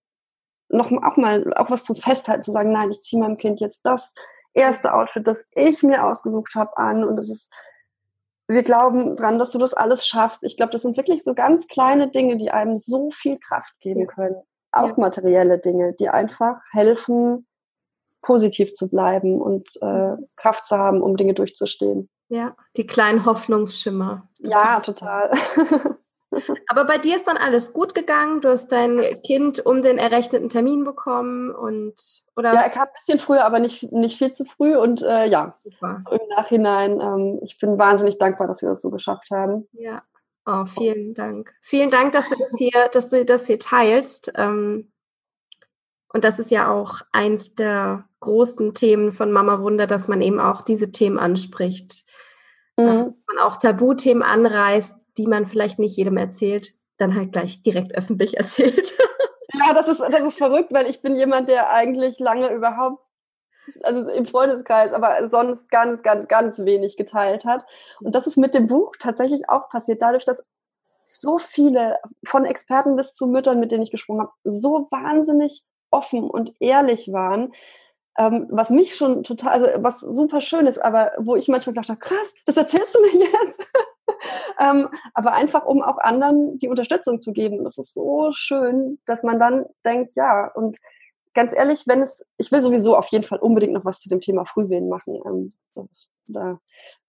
A: noch auch mal auch was zum Festhalten, zu sagen, nein, ich ziehe meinem Kind jetzt das erste Outfit, das ich mir ausgesucht habe, an. Und es ist, wir glauben dran, dass du das alles schaffst. Ich glaube, das sind wirklich so ganz kleine Dinge, die einem so viel Kraft geben können. Auch ja. materielle Dinge, die einfach helfen, positiv zu bleiben und äh, Kraft zu haben, um Dinge durchzustehen.
B: Ja, die kleinen Hoffnungsschimmer.
A: Ja, total.
B: Aber bei dir ist dann alles gut gegangen. Du hast dein Kind um den errechneten Termin bekommen und oder?
A: Ja, er kam ein bisschen früher, aber nicht, nicht viel zu früh. Und äh, ja, so im Nachhinein, ähm, ich bin wahnsinnig dankbar, dass wir das so geschafft haben.
B: Ja. Oh, vielen Dank. Vielen Dank, dass du das hier, dass du das hier teilst. Ähm, und das ist ja auch eins der großen Themen von Mama Wunder, dass man eben auch diese Themen anspricht. Mhm. Dass man auch Tabuthemen anreißt, die man vielleicht nicht jedem erzählt, dann halt gleich direkt öffentlich erzählt.
A: Ja, das ist, das ist verrückt, weil ich bin jemand, der eigentlich lange überhaupt, also im Freundeskreis, aber sonst ganz, ganz, ganz wenig geteilt hat. Und das ist mit dem Buch tatsächlich auch passiert, dadurch, dass so viele, von Experten bis zu Müttern, mit denen ich gesprochen habe, so wahnsinnig offen und ehrlich waren, ähm, was mich schon total, also was super schön ist, aber wo ich manchmal dachte, krass, das erzählst du mir jetzt. Ähm, aber einfach, um auch anderen die Unterstützung zu geben. Das ist so schön, dass man dann denkt, ja, und ganz ehrlich, wenn es, ich will sowieso auf jeden Fall unbedingt noch was zu dem Thema Frühwehen machen. Ähm, da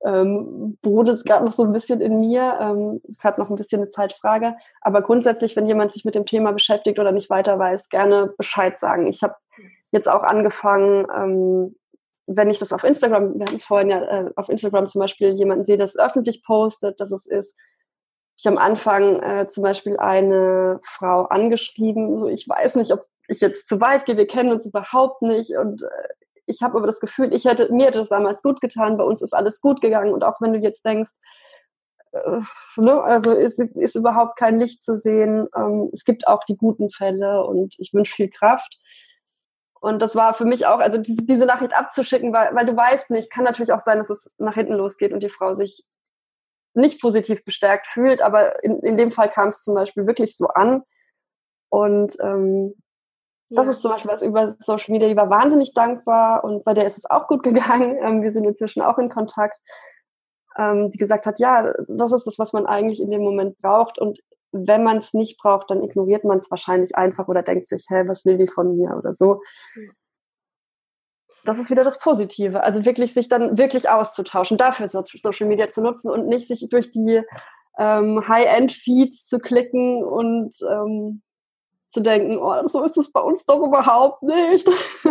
A: ähm, brodelt es gerade noch so ein bisschen in mir. Ähm, es hat noch ein bisschen eine Zeitfrage. Aber grundsätzlich, wenn jemand sich mit dem Thema beschäftigt oder nicht weiter weiß, gerne Bescheid sagen. Ich habe jetzt auch angefangen, ähm, wenn ich das auf Instagram, wir hatten es vorhin ja äh, auf Instagram zum Beispiel, jemanden sehe, das öffentlich postet, dass es ist. Ich am Anfang äh, zum Beispiel eine Frau angeschrieben, so ich weiß nicht, ob ich jetzt zu weit gehe, wir kennen uns überhaupt nicht und äh, ich habe aber das Gefühl, ich hätte, mir hätte das damals gut getan, bei uns ist alles gut gegangen und auch wenn du jetzt denkst, äh, ne, also ist, ist überhaupt kein Licht zu sehen, ähm, es gibt auch die guten Fälle und ich wünsche viel Kraft. Und das war für mich auch, also diese, diese Nachricht abzuschicken, weil, weil du weißt nicht, kann natürlich auch sein, dass es nach hinten losgeht und die Frau sich nicht positiv bestärkt fühlt, aber in, in dem Fall kam es zum Beispiel wirklich so an. Und ähm, ja. Das ist zum Beispiel was über Social Media, die war wahnsinnig dankbar und bei der ist es auch gut gegangen. Ähm, wir sind inzwischen auch in Kontakt, ähm, die gesagt hat, ja, das ist das, was man eigentlich in dem Moment braucht und wenn man es nicht braucht, dann ignoriert man es wahrscheinlich einfach oder denkt sich, hey, was will die von mir oder so. Das ist wieder das Positive. Also wirklich sich dann wirklich auszutauschen, dafür Social Media zu nutzen und nicht sich durch die ähm, High-End-Feeds zu klicken und ähm, zu denken, oh, so ist es bei uns doch überhaupt nicht.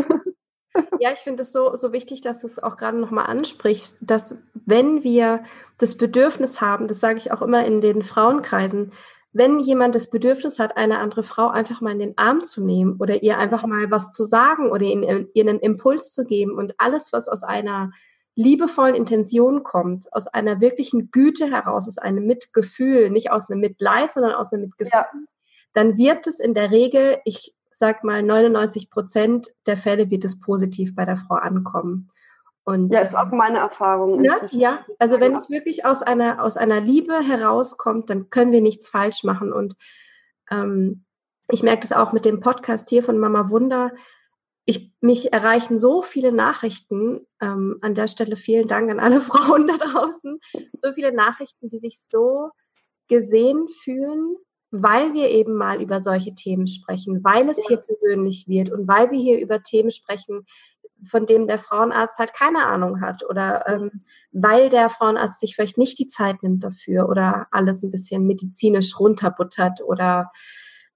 B: Ja, ich finde es so, so wichtig, dass du es auch gerade nochmal ansprichst, dass wenn wir das Bedürfnis haben, das sage ich auch immer in den Frauenkreisen, wenn jemand das Bedürfnis hat, eine andere Frau einfach mal in den Arm zu nehmen oder ihr einfach mal was zu sagen oder ihr einen Impuls zu geben und alles, was aus einer liebevollen Intention kommt, aus einer wirklichen Güte heraus, aus einem Mitgefühl, nicht aus einem Mitleid, sondern aus einem Mitgefühl, ja dann wird es in der Regel, ich sag mal 99 Prozent der Fälle wird es positiv bei der Frau ankommen.
A: Und, ja, ist auch meine Erfahrung.
B: Ja, ja, also wenn es wirklich aus einer, aus einer Liebe herauskommt, dann können wir nichts falsch machen. Und ähm, ich merke das auch mit dem Podcast hier von Mama Wunder. Ich, mich erreichen so viele Nachrichten. Ähm, an der Stelle vielen Dank an alle Frauen da draußen. So viele Nachrichten, die sich so gesehen fühlen weil wir eben mal über solche Themen sprechen, weil es hier persönlich wird und weil wir hier über Themen sprechen, von dem der Frauenarzt halt keine Ahnung hat oder ähm, weil der Frauenarzt sich vielleicht nicht die Zeit nimmt dafür oder alles ein bisschen medizinisch runterbuttert oder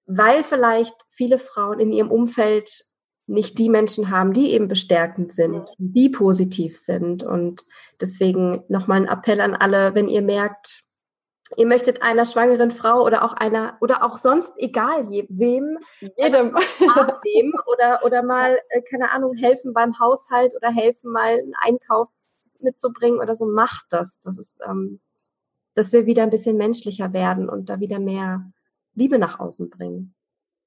B: weil vielleicht viele Frauen in ihrem Umfeld nicht die Menschen haben, die eben bestärkend sind, die positiv sind. Und deswegen nochmal ein Appell an alle, wenn ihr merkt, ihr möchtet einer schwangeren Frau oder auch einer oder auch sonst egal je, wem jedem. Nehmen oder oder mal äh, keine Ahnung helfen beim Haushalt oder helfen mal einen Einkauf mitzubringen oder so. Macht das. Das ist ähm, dass wir wieder ein bisschen menschlicher werden und da wieder mehr Liebe nach außen bringen.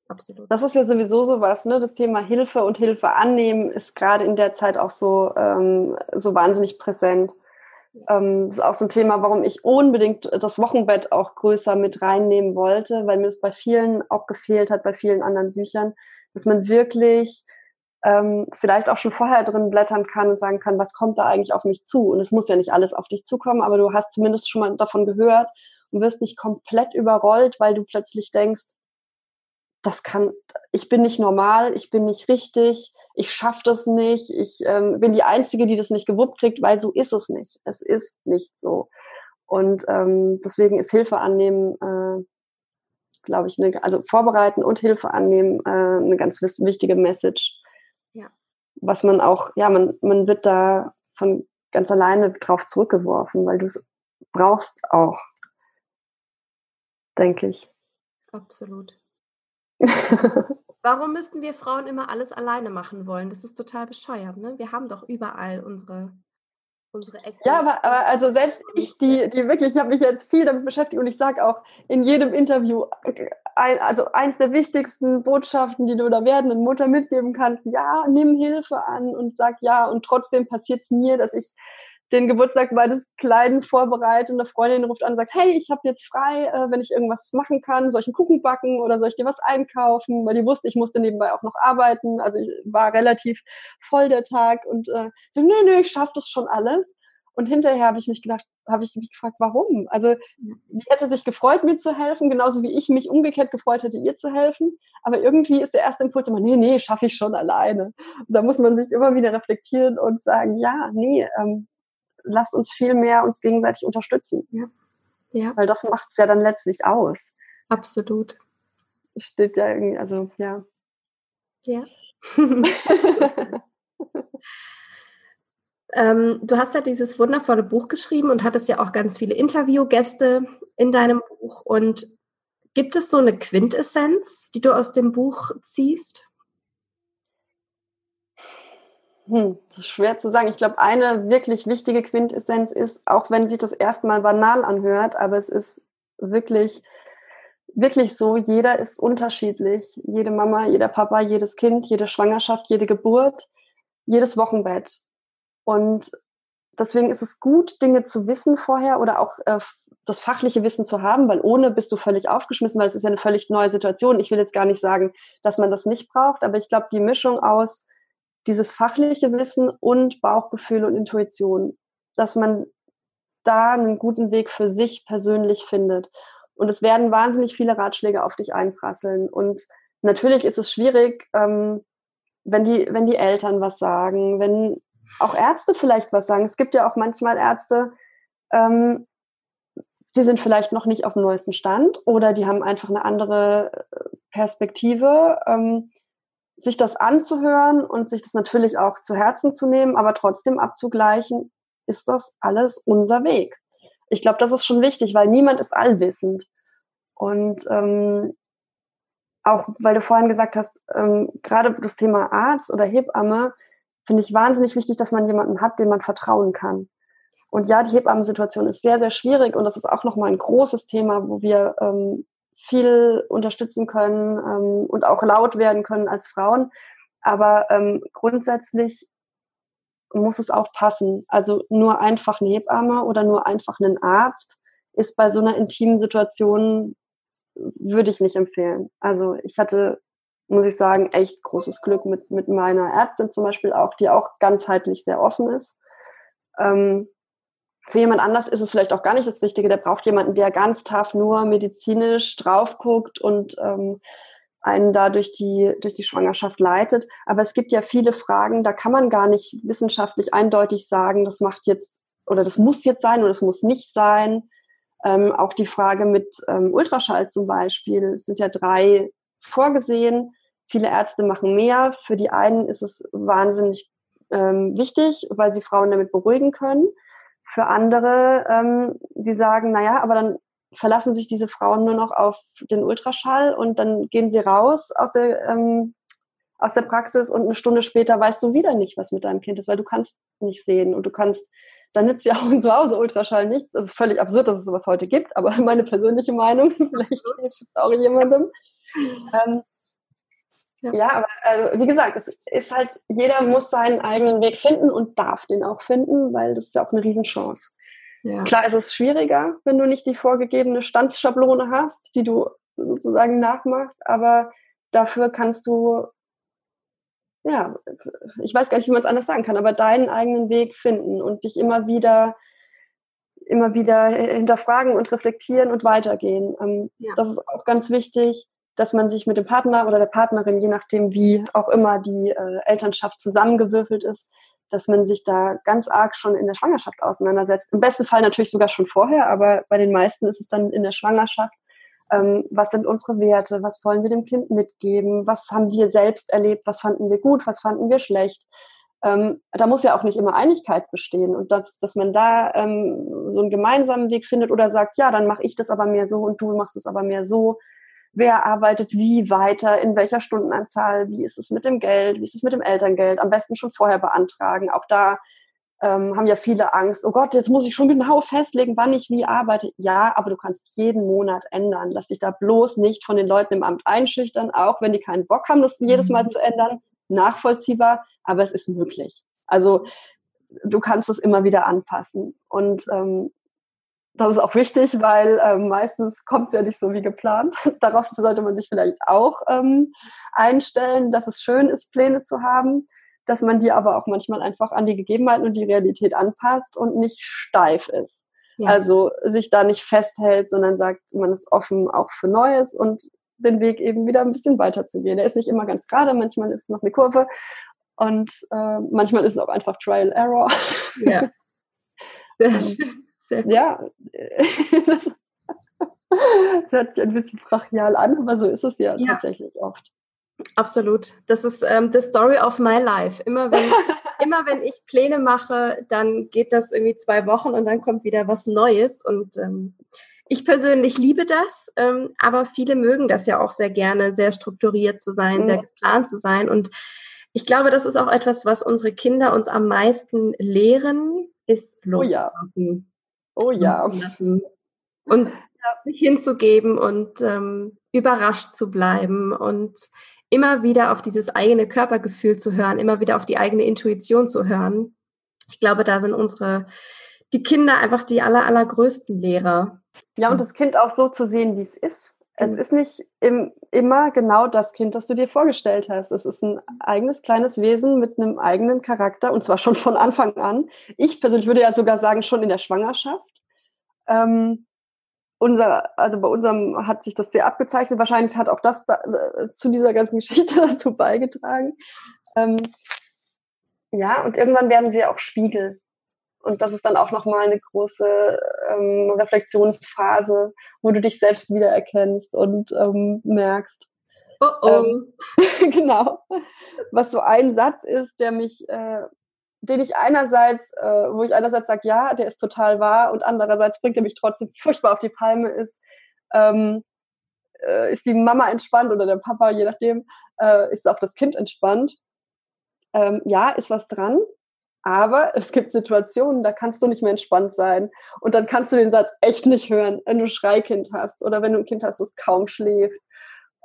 A: Absolut. Das ist ja sowieso sowas ne? Das Thema Hilfe und Hilfe annehmen ist gerade in der Zeit auch so ähm, so wahnsinnig präsent ähm, das ist auch so ein Thema, warum ich unbedingt das Wochenbett auch größer mit reinnehmen wollte, weil mir das bei vielen auch gefehlt hat, bei vielen anderen Büchern, dass man wirklich ähm, vielleicht auch schon vorher drin blättern kann und sagen kann, was kommt da eigentlich auf mich zu? Und es muss ja nicht alles auf dich zukommen, aber du hast zumindest schon mal davon gehört und wirst nicht komplett überrollt, weil du plötzlich denkst, das kann, ich bin nicht normal, ich bin nicht richtig, ich schaffe das nicht, ich ähm, bin die Einzige, die das nicht gewuppt kriegt, weil so ist es nicht. Es ist nicht so. Und ähm, deswegen ist Hilfe annehmen, äh, glaube ich, ne, also vorbereiten und Hilfe annehmen äh, eine ganz wichtige Message. Ja. Was man auch, ja, man, man wird da von ganz alleine drauf zurückgeworfen, weil du es brauchst auch, denke ich.
B: Absolut. Warum müssten wir Frauen immer alles alleine machen wollen? Das ist total bescheuert, ne? Wir haben doch überall unsere unsere Ecken.
A: Ja, aber, aber also selbst ich, die, die wirklich, ich habe mich jetzt viel damit beschäftigt und ich sage auch in jedem Interview, ein, also eins der wichtigsten Botschaften, die du der werdenden Mutter mitgeben kannst, ja, nimm Hilfe an und sag ja und trotzdem passiert es mir, dass ich den Geburtstag meines Kleinen vorbereite eine Freundin ruft an und sagt, hey, ich habe jetzt frei, äh, wenn ich irgendwas machen kann, soll ich einen Kuchen backen oder soll ich dir was einkaufen? Weil die wusste, ich musste nebenbei auch noch arbeiten. Also ich war relativ voll der Tag und äh, so, nö, nö, ich schaffe das schon alles. Und hinterher habe ich mich gedacht, habe ich mich gefragt, warum? Also die hätte sich gefreut, mir zu helfen, genauso wie ich mich umgekehrt gefreut hätte, ihr zu helfen. Aber irgendwie ist der erste Impuls immer, nee, nee, schaffe ich schon alleine. Und da muss man sich immer wieder reflektieren und sagen, ja, nee, ähm, lasst uns viel mehr uns gegenseitig unterstützen. Ja. ja. Weil das macht es ja dann letztlich aus.
B: Absolut.
A: Steht ja irgendwie, also ja.
B: Ja. ähm, du hast ja dieses wundervolle Buch geschrieben und hattest ja auch ganz viele Interviewgäste in deinem Buch. Und gibt es so eine Quintessenz, die du aus dem Buch ziehst?
A: Hm, das ist schwer zu sagen. Ich glaube, eine wirklich wichtige Quintessenz ist, auch wenn sich das erstmal banal anhört, aber es ist wirklich, wirklich so, jeder ist unterschiedlich. Jede Mama, jeder Papa, jedes Kind, jede Schwangerschaft, jede Geburt, jedes Wochenbett. Und deswegen ist es gut, Dinge zu wissen vorher oder auch äh, das fachliche Wissen zu haben, weil ohne bist du völlig aufgeschmissen, weil es ist ja eine völlig neue Situation. Ich will jetzt gar nicht sagen, dass man das nicht braucht, aber ich glaube, die Mischung aus dieses fachliche Wissen und Bauchgefühl und Intuition, dass man da einen guten Weg für sich persönlich findet. Und es werden wahnsinnig viele Ratschläge auf dich einprasseln. Und natürlich ist es schwierig, ähm, wenn die, wenn die Eltern was sagen, wenn auch Ärzte vielleicht was sagen. Es gibt ja auch manchmal Ärzte, ähm, die sind vielleicht noch nicht auf dem neuesten Stand oder die haben einfach eine andere äh, Perspektive. Ähm, sich das anzuhören und sich das natürlich auch zu Herzen zu nehmen, aber trotzdem abzugleichen, ist das alles unser Weg. Ich glaube, das ist schon wichtig, weil niemand ist allwissend. Und ähm, auch weil du vorhin gesagt hast, ähm, gerade das Thema Arzt oder Hebamme, finde ich wahnsinnig wichtig, dass man jemanden hat, dem man vertrauen kann. Und ja, die Hebammensituation ist sehr, sehr schwierig und das ist auch nochmal ein großes Thema, wo wir ähm, viel unterstützen können ähm, und auch laut werden können als Frauen. Aber ähm, grundsätzlich muss es auch passen. Also nur einfach eine Hebamme oder nur einfach einen Arzt ist bei so einer intimen Situation, würde ich nicht empfehlen. Also ich hatte, muss ich sagen, echt großes Glück mit, mit meiner Ärztin zum Beispiel auch, die auch ganzheitlich sehr offen ist. Ähm, für jemand anders ist es vielleicht auch gar nicht das Richtige. Der braucht jemanden, der ganz tough nur medizinisch drauf guckt und ähm, einen da durch die, durch die Schwangerschaft leitet. Aber es gibt ja viele Fragen, da kann man gar nicht wissenschaftlich eindeutig sagen, das macht jetzt oder das muss jetzt sein oder das muss nicht sein. Ähm, auch die Frage mit ähm, Ultraschall zum Beispiel sind ja drei vorgesehen. Viele Ärzte machen mehr. Für die einen ist es wahnsinnig ähm, wichtig, weil sie Frauen damit beruhigen können. Für andere, ähm, die sagen, naja, aber dann verlassen sich diese Frauen nur noch auf den Ultraschall und dann gehen sie raus aus der, ähm, aus der Praxis und eine Stunde später weißt du wieder nicht, was mit deinem Kind ist, weil du kannst nicht sehen und du kannst, dann nützt ja auch in zu Hause Ultraschall nichts. Das ist völlig absurd, dass es sowas heute gibt, aber meine persönliche Meinung, vielleicht hilft es auch jemandem. Ähm, ja. ja, aber also, wie gesagt, es ist halt, jeder muss seinen eigenen Weg finden und darf den auch finden, weil das ist ja auch eine Riesenchance. Ja. Klar ist es schwieriger, wenn du nicht die vorgegebene Standsschablone hast, die du sozusagen nachmachst, aber dafür kannst du, ja, ich weiß gar nicht, wie man es anders sagen kann, aber deinen eigenen Weg finden und dich immer wieder immer wieder hinterfragen und reflektieren und weitergehen. Ähm, ja. Das ist auch ganz wichtig dass man sich mit dem Partner oder der Partnerin, je nachdem wie auch immer die äh, Elternschaft zusammengewürfelt ist, dass man sich da ganz arg schon in der Schwangerschaft auseinandersetzt. Im besten Fall natürlich sogar schon vorher, aber bei den meisten ist es dann in der Schwangerschaft. Ähm, was sind unsere Werte? Was wollen wir dem Kind mitgeben? Was haben wir selbst erlebt? Was fanden wir gut? Was fanden wir schlecht? Ähm, da muss ja auch nicht immer Einigkeit bestehen und dass, dass man da ähm, so einen gemeinsamen Weg findet oder sagt, ja, dann mache ich das aber mehr so und du machst es aber mehr so wer arbeitet wie weiter, in welcher Stundenanzahl, wie ist es mit dem Geld, wie ist es mit dem Elterngeld, am besten schon vorher beantragen. Auch da ähm, haben ja viele Angst, oh Gott, jetzt muss ich schon genau festlegen, wann ich wie arbeite. Ja, aber du kannst jeden Monat ändern. Lass dich da bloß nicht von den Leuten im Amt einschüchtern, auch wenn die keinen Bock haben, das jedes Mal mhm. zu ändern. Nachvollziehbar, aber es ist möglich. Also du kannst es immer wieder anpassen. Und ähm, das ist auch wichtig, weil ähm, meistens kommt es ja nicht so wie geplant. Darauf sollte man sich vielleicht auch ähm, einstellen, dass es schön ist, Pläne zu haben, dass man die aber auch manchmal einfach an die Gegebenheiten und die Realität anpasst und nicht steif ist. Ja. Also sich da nicht festhält, sondern sagt, man ist offen auch für Neues und den Weg eben wieder ein bisschen weiterzugehen. Der ist nicht immer ganz gerade, manchmal ist es noch eine Kurve und äh, manchmal ist es auch einfach Trial Error. Ja. Sehr schön. Sehr gut. Ja, das, das, hört sich ein bisschen brachial an, aber so ist es ja, ja. tatsächlich oft.
B: Absolut. Das ist ähm, the story of my life. Immer wenn, immer wenn ich Pläne mache, dann geht das irgendwie zwei Wochen und dann kommt wieder was Neues. Und ähm, ich persönlich liebe das, ähm, aber viele mögen das ja auch sehr gerne, sehr strukturiert zu sein, mhm. sehr geplant zu sein. Und ich glaube, das ist auch etwas, was unsere Kinder uns am meisten lehren, ist loszulassen.
A: Oh ja. Oh ja.
B: Und ja. sich hinzugeben und ähm, überrascht zu bleiben und immer wieder auf dieses eigene Körpergefühl zu hören, immer wieder auf die eigene Intuition zu hören. Ich glaube, da sind unsere, die Kinder einfach die aller, allergrößten Lehrer.
A: Ja, und das Kind auch so zu sehen, wie es ist. Es ist nicht im, immer genau das Kind, das du dir vorgestellt hast. Es ist ein eigenes kleines Wesen mit einem eigenen Charakter und zwar schon von Anfang an. Ich persönlich würde ja sogar sagen, schon in der Schwangerschaft. Ähm, unser, also bei unserem hat sich das sehr abgezeichnet. Wahrscheinlich hat auch das da, äh, zu dieser ganzen Geschichte dazu beigetragen. Ähm, ja, und irgendwann werden sie auch Spiegel. Und das ist dann auch nochmal eine große ähm, Reflexionsphase, wo du dich selbst wiedererkennst und ähm, merkst. Oh oh. Ähm, genau. Was so ein Satz ist, der mich, äh, den ich einerseits, äh, wo ich einerseits sage, ja, der ist total wahr und andererseits bringt er mich trotzdem furchtbar auf die Palme, ist, ähm, äh, ist die Mama entspannt oder der Papa, je nachdem, äh, ist auch das Kind entspannt. Ähm, ja, ist was dran, aber es gibt Situationen, da kannst du nicht mehr entspannt sein. Und dann kannst du den Satz echt nicht hören, wenn du ein Schreikind hast oder wenn du ein Kind hast, das kaum schläft.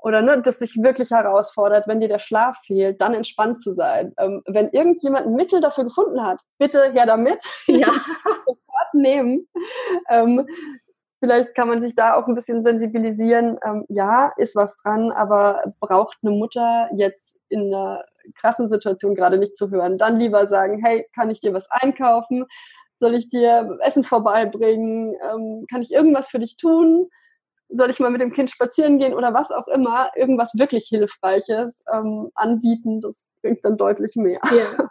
A: Oder ne, das sich wirklich herausfordert, wenn dir der Schlaf fehlt, dann entspannt zu sein. Ähm, wenn irgendjemand ein Mittel dafür gefunden hat, bitte her damit. Ja. sofort nehmen. Ähm, vielleicht kann man sich da auch ein bisschen sensibilisieren. Ähm, ja, ist was dran, aber braucht eine Mutter jetzt in einer krassen Situation gerade nicht zu hören. Dann lieber sagen, hey, kann ich dir was einkaufen? Soll ich dir Essen vorbeibringen? Ähm, kann ich irgendwas für dich tun? Soll ich mal mit dem Kind spazieren gehen oder was auch immer? Irgendwas wirklich Hilfreiches ähm, anbieten, das bringt dann deutlich mehr.
B: Ja.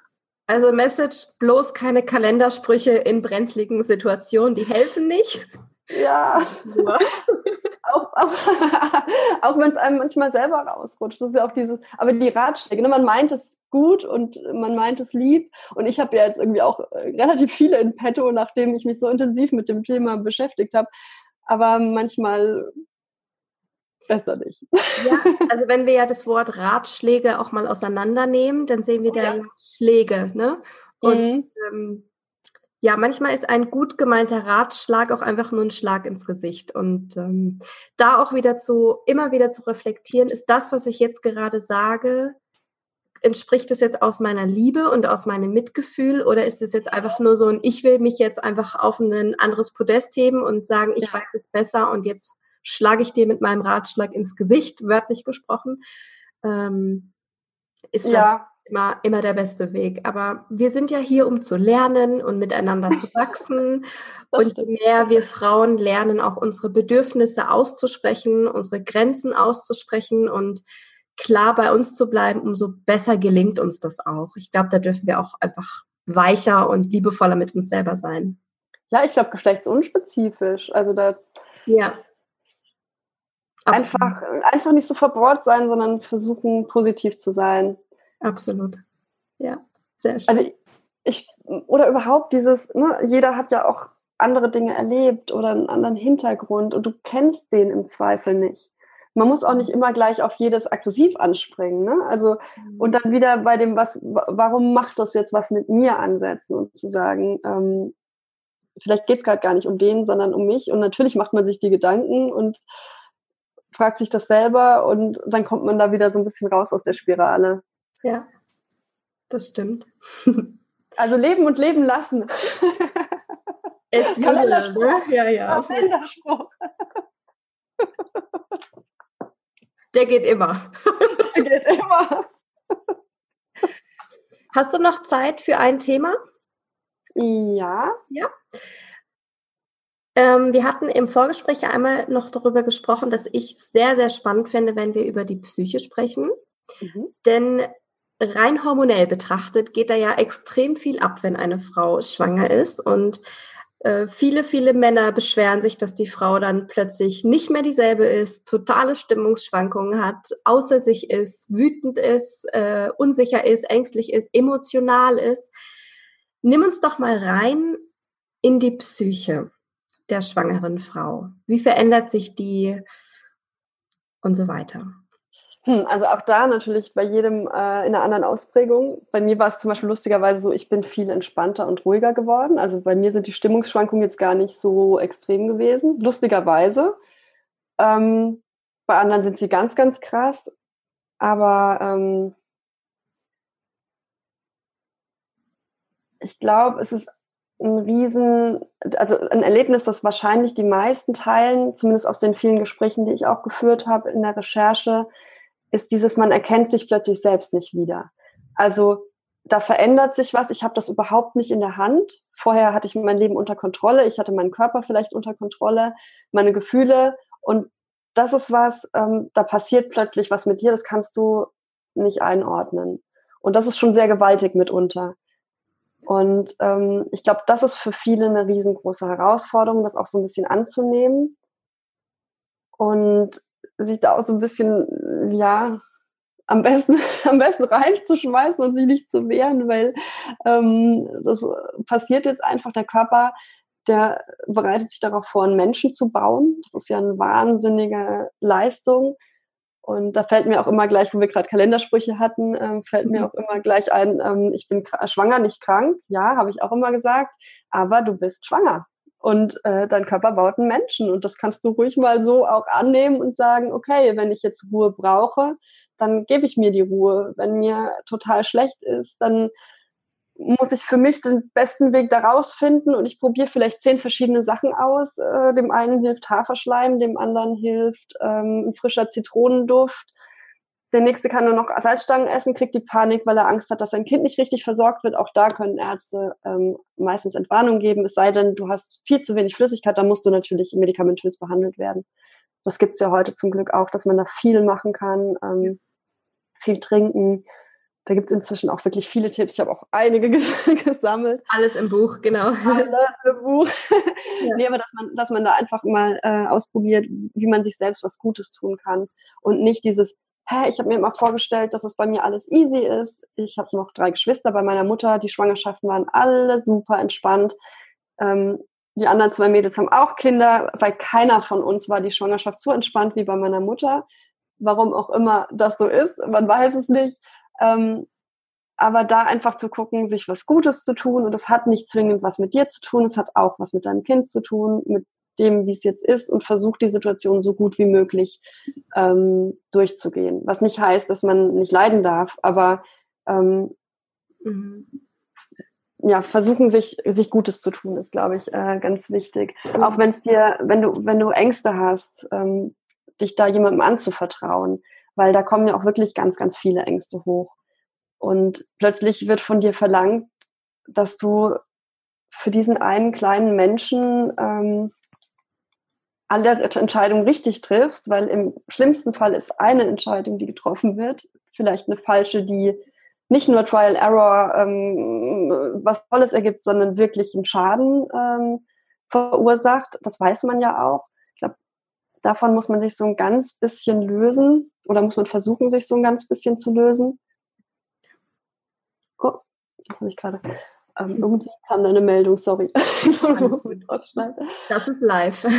B: Also Message, bloß keine Kalendersprüche in brenzligen Situationen, die helfen nicht.
A: Ja. auch, auch, auch wenn es einem manchmal selber rausrutscht. Das ist ja auch diese, aber die Ratschläge, ne? man meint es gut und man meint es lieb. Und ich habe ja jetzt irgendwie auch äh, relativ viele in petto, nachdem ich mich so intensiv mit dem Thema beschäftigt habe. Aber manchmal besser nicht.
B: Ja, also wenn wir ja das Wort Ratschläge auch mal auseinandernehmen, dann sehen wir da ja. Schläge, ne? Und mhm. ähm, ja, manchmal ist ein gut gemeinter Ratschlag auch einfach nur ein Schlag ins Gesicht. Und ähm, da auch wieder zu, immer wieder zu reflektieren, ist das, was ich jetzt gerade sage, entspricht es jetzt aus meiner Liebe und aus meinem Mitgefühl oder ist es jetzt einfach nur so ein, ich will mich jetzt einfach auf ein anderes Podest heben und sagen, ich ja. weiß es besser und jetzt schlage ich dir mit meinem Ratschlag ins Gesicht, wörtlich gesprochen, ähm, ist ja. Immer, immer der beste Weg. Aber wir sind ja hier, um zu lernen und miteinander zu wachsen. und je mehr wir Frauen lernen, auch unsere Bedürfnisse auszusprechen, unsere Grenzen auszusprechen und klar bei uns zu bleiben, umso besser gelingt uns das auch. Ich glaube, da dürfen wir auch einfach weicher und liebevoller mit uns selber sein.
A: Ja, ich glaube, geschlechtsunspezifisch. Also da
B: ja.
A: Einfach, einfach nicht so verbohrt sein, sondern versuchen, positiv zu sein.
B: Absolut. Ja, sehr schön.
A: Also ich, oder überhaupt dieses, ne, jeder hat ja auch andere Dinge erlebt oder einen anderen Hintergrund und du kennst den im Zweifel nicht. Man muss auch nicht immer gleich auf jedes aggressiv anspringen. Ne? Also, mhm. und dann wieder bei dem, was, warum macht das jetzt was mit mir ansetzen und zu sagen, ähm, vielleicht geht es gerade gar nicht um den, sondern um mich. Und natürlich macht man sich die Gedanken und fragt sich das selber und dann kommt man da wieder so ein bisschen raus aus der Spirale.
B: Ja, das stimmt.
A: Also leben und leben lassen.
B: Es
A: Kalenderspruch.
B: Ja, ja. Kalenderspruch. Der geht immer.
A: Der geht immer.
B: Hast du noch Zeit für ein Thema?
A: Ja.
B: Ja. Ähm, wir hatten im Vorgespräch einmal noch darüber gesprochen, dass ich sehr, sehr spannend finde, wenn wir über die Psyche sprechen. Mhm. Denn rein hormonell betrachtet geht da ja extrem viel ab, wenn eine Frau schwanger ist. Und äh, viele, viele Männer beschweren sich, dass die Frau dann plötzlich nicht mehr dieselbe ist, totale Stimmungsschwankungen hat, außer sich ist, wütend ist, äh, unsicher ist, ängstlich ist, emotional ist. Nimm uns doch mal rein in die Psyche der schwangeren Frau? Wie verändert sich die und so weiter?
A: Hm, also auch da natürlich bei jedem äh, in einer anderen Ausprägung. Bei mir war es zum Beispiel lustigerweise so, ich bin viel entspannter und ruhiger geworden. Also bei mir sind die Stimmungsschwankungen jetzt gar nicht so extrem gewesen, lustigerweise. Ähm, bei anderen sind sie ganz, ganz krass. Aber ähm, ich glaube, es ist ein Riesen, also ein Erlebnis, das wahrscheinlich die meisten teilen, zumindest aus den vielen Gesprächen, die ich auch geführt habe in der Recherche, ist dieses, man erkennt sich plötzlich selbst nicht wieder. Also da verändert sich was. Ich habe das überhaupt nicht in der Hand. Vorher hatte ich mein Leben unter Kontrolle. Ich hatte meinen Körper vielleicht unter Kontrolle, meine Gefühle. Und das ist was, ähm, da passiert plötzlich was mit dir, das kannst du nicht einordnen. Und das ist schon sehr gewaltig mitunter. Und ähm, ich glaube, das ist für viele eine riesengroße Herausforderung, das auch so ein bisschen anzunehmen und sich da auch so ein bisschen, ja, am besten, am besten reinzuschmeißen und sich nicht zu wehren, weil ähm, das passiert jetzt einfach. Der Körper, der bereitet sich darauf vor, einen Menschen zu bauen. Das ist ja eine wahnsinnige Leistung. Und da fällt mir auch immer gleich, wo wir gerade Kalendersprüche hatten, ähm, fällt mir mhm. auch immer gleich ein, ähm, ich bin schwanger, nicht krank. Ja, habe ich auch immer gesagt. Aber du bist schwanger. Und äh, dein Körper baut einen Menschen. Und das kannst du ruhig mal so auch annehmen und sagen, okay, wenn ich jetzt Ruhe brauche, dann gebe ich mir die Ruhe. Wenn mir total schlecht ist, dann muss ich für mich den besten Weg daraus finden und ich probiere vielleicht zehn verschiedene Sachen aus. Äh, dem einen hilft Haferschleim, dem anderen hilft ähm, frischer Zitronenduft, der nächste kann nur noch Salzstangen essen, kriegt die Panik, weil er Angst hat, dass sein Kind nicht richtig versorgt wird. Auch da können Ärzte ähm, meistens Entwarnung geben. Es sei denn, du hast viel zu wenig Flüssigkeit, dann musst du natürlich medikamentös behandelt werden. Das gibt's ja heute zum Glück auch, dass man da viel machen kann, ähm, viel trinken. Da gibt's inzwischen auch wirklich viele Tipps. Ich habe auch einige gesammelt.
B: Alles im Buch, genau. Alles im Buch.
A: Ja. nee, aber dass man, dass man da einfach mal äh, ausprobiert, wie man sich selbst was Gutes tun kann. Und nicht dieses, hä, ich habe mir immer vorgestellt, dass es bei mir alles easy ist. Ich habe noch drei Geschwister bei meiner Mutter. Die Schwangerschaften waren alle super entspannt. Ähm, die anderen zwei Mädels haben auch Kinder. Bei keiner von uns war die Schwangerschaft so entspannt wie bei meiner Mutter. Warum auch immer das so ist, man weiß es nicht. Ähm, aber da einfach zu gucken, sich was Gutes zu tun. Und das hat nicht zwingend was mit dir zu tun, es hat auch was mit deinem Kind zu tun, mit dem, wie es jetzt ist und versucht die Situation so gut wie möglich ähm, durchzugehen. Was nicht heißt, dass man nicht leiden darf, aber ähm, mhm. ja, versuchen sich sich Gutes zu tun ist, glaube ich, äh, ganz wichtig. Mhm. Auch wenn es dir, wenn du wenn du Ängste hast, ähm, dich da jemandem anzuvertrauen, weil da kommen ja auch wirklich ganz ganz viele Ängste hoch und plötzlich wird von dir verlangt, dass du für diesen einen kleinen Menschen ähm, alle Entscheidungen richtig triffst, weil im schlimmsten Fall ist eine Entscheidung, die getroffen wird, vielleicht eine falsche, die nicht nur Trial Error ähm, was Tolles ergibt, sondern wirklich einen Schaden ähm, verursacht. Das weiß man ja auch. Ich glaube, davon muss man sich so ein ganz bisschen lösen oder muss man versuchen, sich so ein ganz bisschen zu lösen. Oh, das habe ich gerade. Ähm, irgendwie kam da eine Meldung, sorry.
B: das ist live.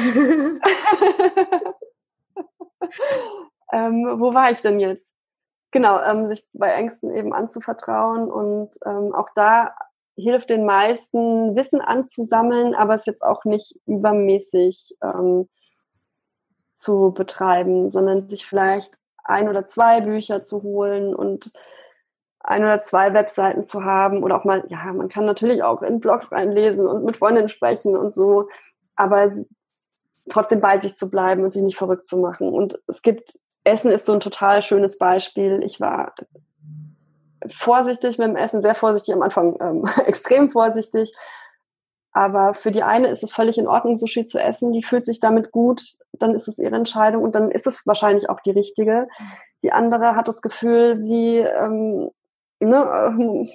A: ähm, wo war ich denn jetzt? Genau, ähm, sich bei Ängsten eben anzuvertrauen und ähm, auch da hilft den meisten, Wissen anzusammeln, aber es jetzt auch nicht übermäßig ähm, zu betreiben, sondern sich vielleicht ein oder zwei Bücher zu holen und ein oder zwei Webseiten zu haben oder auch mal, ja, man kann natürlich auch in Blogs reinlesen und mit Freundinnen sprechen und so, aber trotzdem bei sich zu bleiben und sich nicht verrückt zu machen. Und es gibt, Essen ist so ein total schönes Beispiel. Ich war vorsichtig mit dem Essen, sehr vorsichtig am Anfang, ähm, extrem vorsichtig. Aber für die eine ist es völlig in Ordnung, Sushi zu essen. Die fühlt sich damit gut. Dann ist es ihre Entscheidung und dann ist es wahrscheinlich auch die richtige. Die andere hat das Gefühl, sie ähm, ne,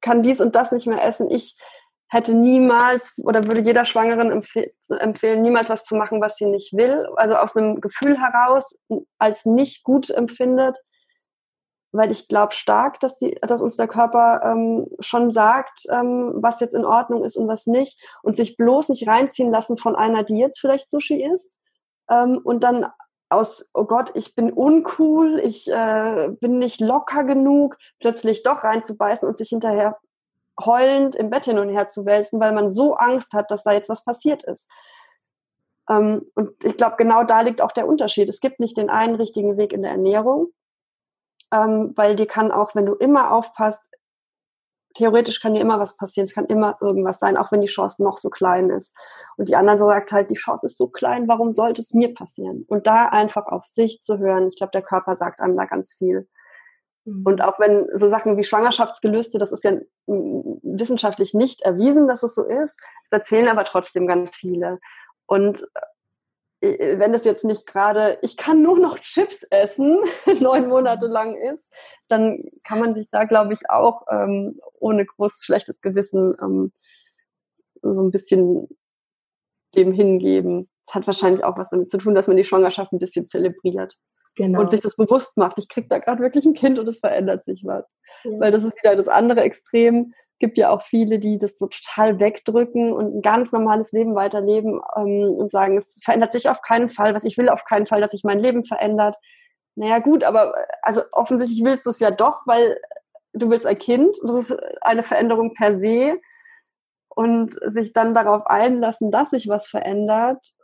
A: kann dies und das nicht mehr essen. Ich hätte niemals oder würde jeder Schwangeren empfeh empfehlen, niemals was zu machen, was sie nicht will. Also aus einem Gefühl heraus als nicht gut empfindet, weil ich glaube stark, dass, die, dass uns der Körper ähm, schon sagt, ähm, was jetzt in Ordnung ist und was nicht und sich bloß nicht reinziehen lassen von einer, die jetzt vielleicht Sushi isst ähm, und dann aus, oh Gott, ich bin uncool, ich äh, bin nicht locker genug, plötzlich doch reinzubeißen und sich hinterher heulend im Bett hin und her zu wälzen, weil man so Angst hat, dass da jetzt was passiert ist. Ähm, und ich glaube, genau da liegt auch der Unterschied. Es gibt nicht den einen richtigen Weg in der Ernährung, ähm, weil die kann auch, wenn du immer aufpasst, theoretisch kann dir immer was passieren, es kann immer irgendwas sein, auch wenn die Chance noch so klein ist. Und die anderen so sagt halt, die Chance ist so klein, warum sollte es mir passieren? Und da einfach auf sich zu hören, ich glaube, der Körper sagt einem da ganz viel. Mhm. Und auch wenn so Sachen wie Schwangerschaftsgelüste, das ist ja wissenschaftlich nicht erwiesen, dass es so ist, es erzählen aber trotzdem ganz viele. Und äh, wenn es jetzt nicht gerade, ich kann nur noch Chips essen, neun Monate lang ist, dann kann man sich da, glaube ich, auch ähm, ohne groß schlechtes Gewissen ähm, so ein bisschen dem hingeben. Es hat wahrscheinlich auch was damit zu tun, dass man die Schwangerschaft ein bisschen zelebriert. Genau. Und sich das bewusst macht. Ich kriege da gerade wirklich ein Kind und es verändert sich was. Ja. Weil das ist wieder das andere Extrem gibt ja auch viele, die das so total wegdrücken und ein ganz normales Leben weiterleben ähm, und sagen, es verändert sich auf keinen Fall, was ich will auf keinen Fall, dass sich mein Leben verändert. Naja, gut, aber also offensichtlich willst du es ja doch, weil du willst ein Kind. Das ist eine Veränderung per se. Und sich dann darauf einlassen, dass sich was verändert,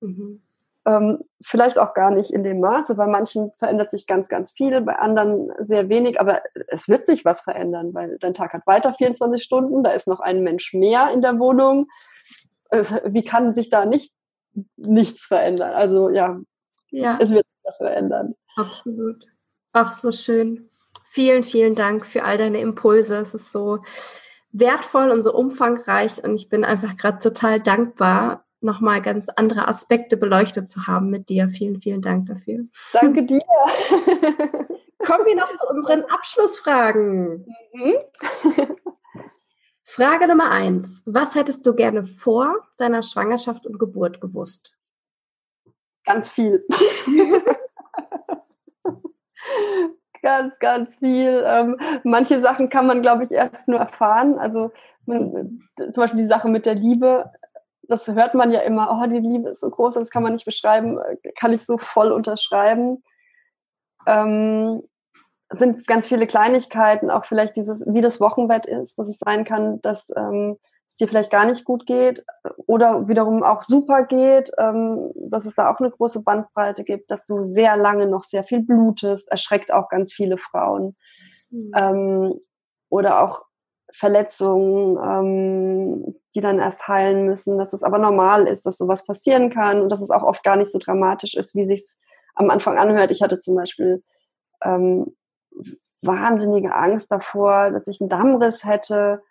A: mhm. Ähm, vielleicht auch gar nicht in dem Maße. Bei manchen verändert sich ganz, ganz viel, bei anderen sehr wenig. Aber es wird sich was verändern, weil dein Tag hat weiter 24 Stunden. Da ist noch ein Mensch mehr in der Wohnung. Äh, wie kann sich da nicht nichts verändern? Also ja, ja. es wird sich was verändern.
B: Absolut. Ach, so schön. Vielen, vielen Dank für all deine Impulse. Es ist so wertvoll und so umfangreich und ich bin einfach gerade total dankbar, nochmal ganz andere Aspekte beleuchtet zu haben mit dir. Vielen, vielen Dank dafür.
A: Danke dir.
B: Kommen wir noch zu unseren Abschlussfragen. Mhm. Frage Nummer eins. Was hättest du gerne vor deiner Schwangerschaft und Geburt gewusst?
A: Ganz viel. ganz, ganz viel. Ähm, manche Sachen kann man, glaube ich, erst nur erfahren. Also man, zum Beispiel die Sache mit der Liebe. Das hört man ja immer, oh, die Liebe ist so groß, das kann man nicht beschreiben, kann ich so voll unterschreiben. Ähm, sind ganz viele Kleinigkeiten, auch vielleicht dieses, wie das Wochenbett ist, dass es sein kann, dass ähm, es dir vielleicht gar nicht gut geht oder wiederum auch super geht, ähm, dass es da auch eine große Bandbreite gibt, dass du sehr lange noch sehr viel blutest, erschreckt auch ganz viele Frauen. Mhm. Ähm, oder auch Verletzungen, ähm, die dann erst heilen müssen, dass es aber normal ist, dass sowas passieren kann und dass es auch oft gar nicht so dramatisch ist, wie sich's am Anfang anhört. Ich hatte zum Beispiel ähm, wahnsinnige Angst davor, dass ich einen Dammriss hätte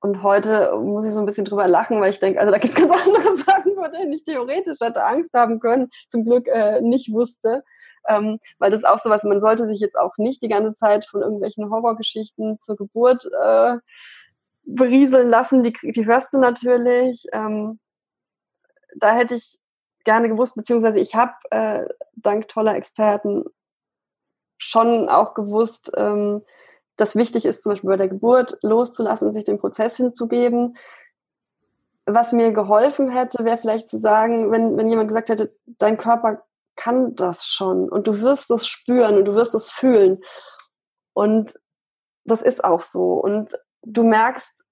A: und heute muss ich so ein bisschen drüber lachen, weil ich denke, also da gibt es ganz andere Sachen, vor denen ich theoretisch hätte Angst haben können, zum Glück äh, nicht wusste. Ähm, weil das ist auch so was, man sollte sich jetzt auch nicht die ganze Zeit von irgendwelchen Horrorgeschichten zur Geburt äh, berieseln lassen. Die, die hörst du natürlich. Ähm, da hätte ich gerne gewusst, beziehungsweise ich habe äh, dank toller Experten schon auch gewusst, ähm, dass wichtig ist, zum Beispiel bei der Geburt loszulassen und sich dem Prozess hinzugeben. Was mir geholfen hätte, wäre vielleicht zu sagen, wenn, wenn jemand gesagt hätte, dein Körper kann das schon und du wirst es spüren und du wirst es fühlen. Und das ist auch so. Und du merkst,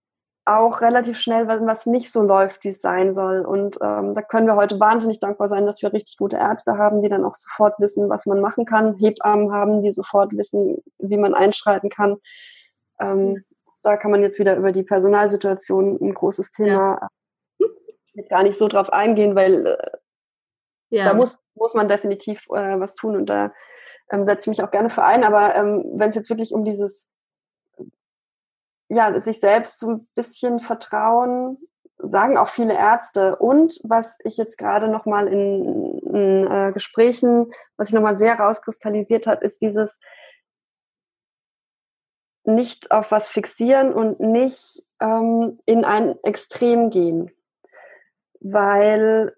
A: auch relativ schnell, was nicht so läuft, wie es sein soll. Und ähm, da können wir heute wahnsinnig dankbar sein, dass wir richtig gute Ärzte haben, die dann auch sofort wissen, was man machen kann. Hebammen haben, die sofort wissen, wie man einschreiten kann. Ähm, da kann man jetzt wieder über die Personalsituation ein großes Thema ja. jetzt gar nicht so drauf eingehen, weil äh, ja. da muss, muss man definitiv äh, was tun und da ähm, setze ich mich auch gerne für ein. Aber ähm, wenn es jetzt wirklich um dieses ja, sich selbst so ein bisschen vertrauen, sagen auch viele Ärzte. Und was ich jetzt gerade nochmal in, in äh, Gesprächen, was sich nochmal sehr rauskristallisiert hat, ist dieses nicht auf was fixieren und nicht ähm, in ein Extrem gehen. Weil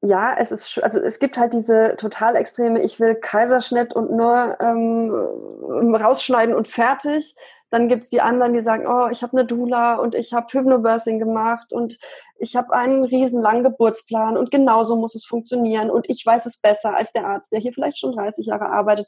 A: ja, es ist, also es gibt halt diese total extreme, ich will Kaiserschnitt und nur ähm, rausschneiden und fertig. Dann gibt's die anderen, die sagen, oh, ich habe eine Dula und ich habe Hypnobirthing gemacht und ich habe einen riesen langen Geburtsplan und genauso muss es funktionieren und ich weiß es besser als der Arzt, der hier vielleicht schon 30 Jahre arbeitet.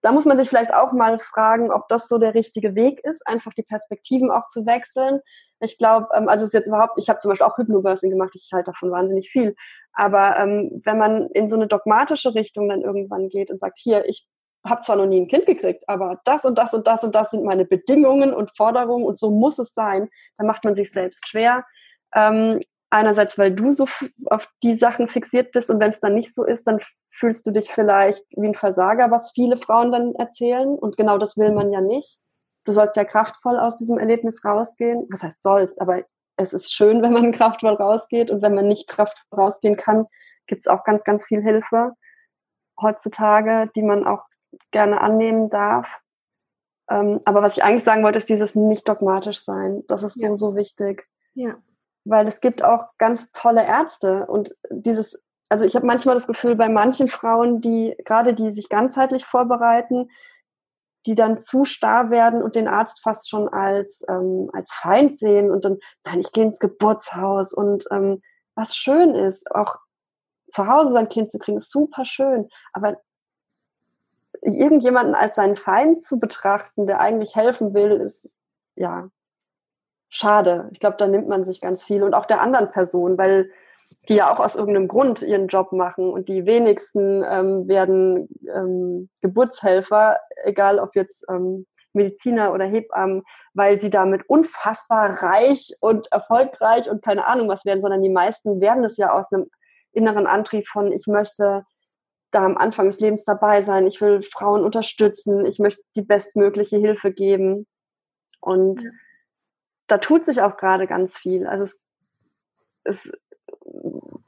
A: Da muss man sich vielleicht auch mal fragen, ob das so der richtige Weg ist, einfach die Perspektiven auch zu wechseln. Ich glaube, ähm, also es ist jetzt überhaupt, ich habe zum Beispiel auch Hypnobirthing gemacht, ich halte davon wahnsinnig viel. Aber ähm, wenn man in so eine dogmatische Richtung dann irgendwann geht und sagt, hier, ich habe zwar noch nie ein Kind gekriegt, aber das und das und das und das sind meine Bedingungen und Forderungen und so muss es sein, dann macht man sich selbst schwer. Ähm, einerseits, weil du so auf die Sachen fixiert bist und wenn es dann nicht so ist, dann fühlst du dich vielleicht wie ein Versager, was viele Frauen dann erzählen und genau das will man ja nicht. Du sollst ja kraftvoll aus diesem Erlebnis rausgehen. Was heißt sollst, aber es ist schön, wenn man kraftvoll rausgeht und wenn man nicht kraftvoll rausgehen kann, gibt es auch ganz, ganz viel Hilfe heutzutage, die man auch gerne annehmen darf. Ähm, aber was ich eigentlich sagen wollte, ist dieses nicht dogmatisch sein. Das ist ja. so, so wichtig.
B: Ja.
A: Weil es gibt auch ganz tolle Ärzte und dieses, also ich habe manchmal das Gefühl, bei manchen Frauen, die, gerade die sich ganzheitlich vorbereiten, die dann zu starr werden und den Arzt fast schon als, ähm, als Feind sehen und dann, nein, ich gehe ins Geburtshaus und ähm, was schön ist, auch zu Hause sein Kind zu kriegen, ist super schön. Aber irgendjemanden als seinen Feind zu betrachten, der eigentlich helfen will, ist ja schade. Ich glaube, da nimmt man sich ganz viel und auch der anderen Person, weil die ja auch aus irgendeinem Grund ihren Job machen und die wenigsten ähm, werden ähm, Geburtshelfer, egal ob jetzt ähm, Mediziner oder Hebammen, weil sie damit unfassbar reich und erfolgreich und keine Ahnung was werden, sondern die meisten werden es ja aus einem inneren Antrieb von, ich möchte da am Anfang des Lebens dabei sein. Ich will Frauen unterstützen. Ich möchte die bestmögliche Hilfe geben. Und ja. da tut sich auch gerade ganz viel. Also es, es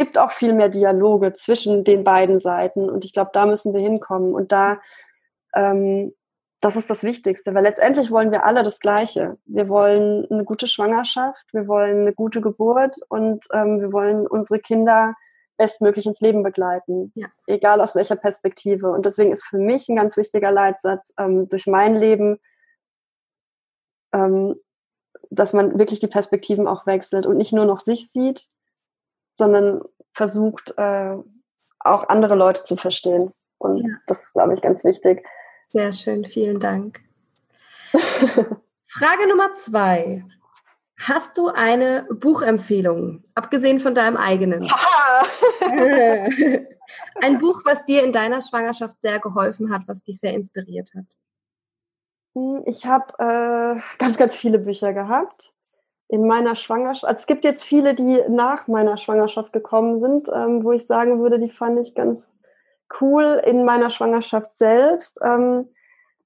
A: gibt auch viel mehr Dialoge zwischen den beiden Seiten. Und ich glaube, da müssen wir hinkommen. Und da, ähm, das ist das Wichtigste, weil letztendlich wollen wir alle das Gleiche. Wir wollen eine gute Schwangerschaft, wir wollen eine gute Geburt und ähm, wir wollen unsere Kinder bestmöglich ins Leben begleiten, ja. egal aus welcher Perspektive. Und deswegen ist für mich ein ganz wichtiger Leitsatz ähm, durch mein Leben, ähm, dass man wirklich die Perspektiven auch wechselt und nicht nur noch sich sieht, sondern versucht, äh, auch andere Leute zu verstehen. Und ja. das ist, glaube ich, ganz wichtig.
B: Sehr schön, vielen Dank. Frage Nummer zwei. Hast du eine Buchempfehlung, abgesehen von deinem eigenen? Ein Buch, was dir in deiner Schwangerschaft sehr geholfen hat, was dich sehr inspiriert hat?
A: Hm, ich habe äh, ganz, ganz viele Bücher gehabt in meiner Schwangerschaft. Also es gibt jetzt viele, die nach meiner Schwangerschaft gekommen sind, ähm, wo ich sagen würde, die fand ich ganz cool in meiner Schwangerschaft selbst. Ähm,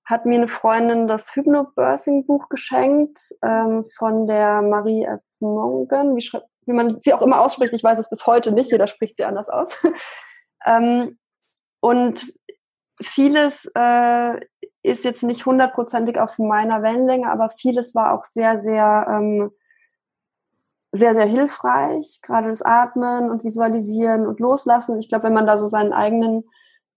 A: hat mir eine Freundin das Hypnobirthing-Buch geschenkt ähm, von der Marie F. Mongen, wie, wie, man sie auch immer ausspricht. Ich weiß es bis heute nicht, jeder spricht sie anders aus. ähm, und vieles äh, ist jetzt nicht hundertprozentig auf meiner Wellenlänge, aber vieles war auch sehr, sehr, ähm, sehr, sehr hilfreich. Gerade das Atmen und Visualisieren und Loslassen. Ich glaube, wenn man da so seinen eigenen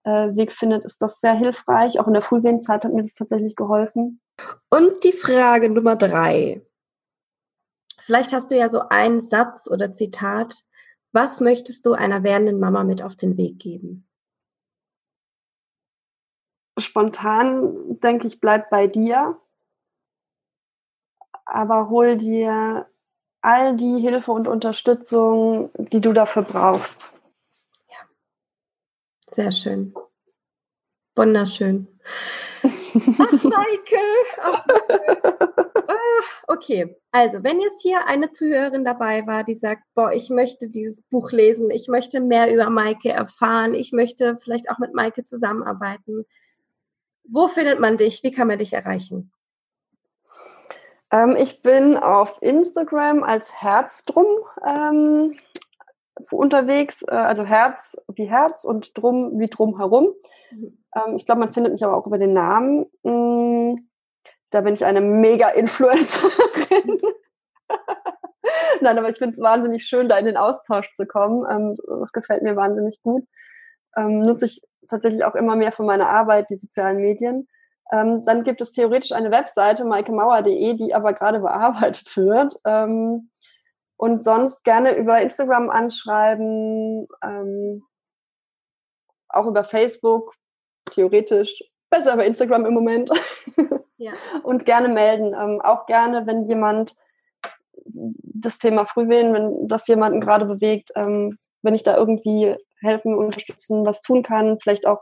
A: äh, Weg findet, ist das sehr hilfreich. Auch in der Frühwehenzeit hat mir das tatsächlich geholfen.
B: Und die Frage Nummer drei. Vielleicht hast du ja so einen Satz oder Zitat. Was möchtest du einer werdenden Mama mit auf den Weg geben?
A: Spontan denke ich, bleib bei dir, aber hol dir all die Hilfe und Unterstützung, die du dafür brauchst.
B: Sehr schön. Wunderschön. Ach, Maike. Ach, ah, okay, also wenn jetzt hier eine Zuhörerin dabei war, die sagt, boah, ich möchte dieses Buch lesen, ich möchte mehr über Maike erfahren, ich möchte vielleicht auch mit Maike zusammenarbeiten. Wo findet man dich? Wie kann man dich erreichen?
A: Ähm, ich bin auf Instagram als Herzdrum ähm, unterwegs, äh, also Herz wie Herz und Drum wie Drumherum. Mhm. Ähm, ich glaube, man findet mich aber auch über den Namen. Mm, da bin ich eine Mega-Influencerin. Nein, aber ich finde es wahnsinnig schön, da in den Austausch zu kommen. Ähm, das gefällt mir wahnsinnig gut. Ähm, nutze ich tatsächlich auch immer mehr für meine Arbeit, die sozialen Medien. Ähm, dann gibt es theoretisch eine Webseite, maikemauer.de, die aber gerade bearbeitet wird. Ähm, und sonst gerne über Instagram anschreiben, ähm, auch über Facebook, theoretisch. Besser über Instagram im Moment. Ja. Und gerne melden. Ähm, auch gerne, wenn jemand das Thema Frühwehen, wenn das jemanden gerade bewegt, ähm, wenn ich da irgendwie helfen, unterstützen, was tun kann, vielleicht auch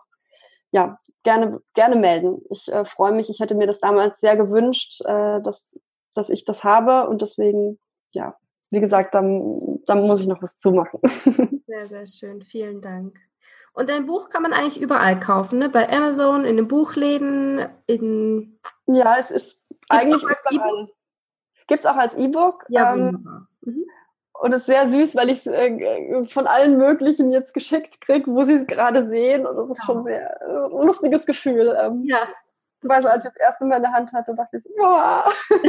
A: ja, gerne, gerne melden. Ich äh, freue mich. Ich hätte mir das damals sehr gewünscht, äh, dass, dass ich das habe und deswegen, ja, wie gesagt, dann, dann muss ich noch was zumachen.
B: Sehr, sehr schön. Vielen Dank. Und dein Buch kann man eigentlich überall kaufen, ne? Bei Amazon, in den Buchläden, in.
A: Ja, es ist Gibt's eigentlich. Gibt es auch als E-Book.
B: Ja, ähm, mhm.
A: Und es ist sehr süß, weil ich es äh, von allen möglichen jetzt geschickt kriege, wo sie es gerade sehen. Und das ist ja. schon sehr äh, lustiges Gefühl. Ähm, ja. Weil so, als ich das erste Mal in der Hand hatte, dachte ich so, boah.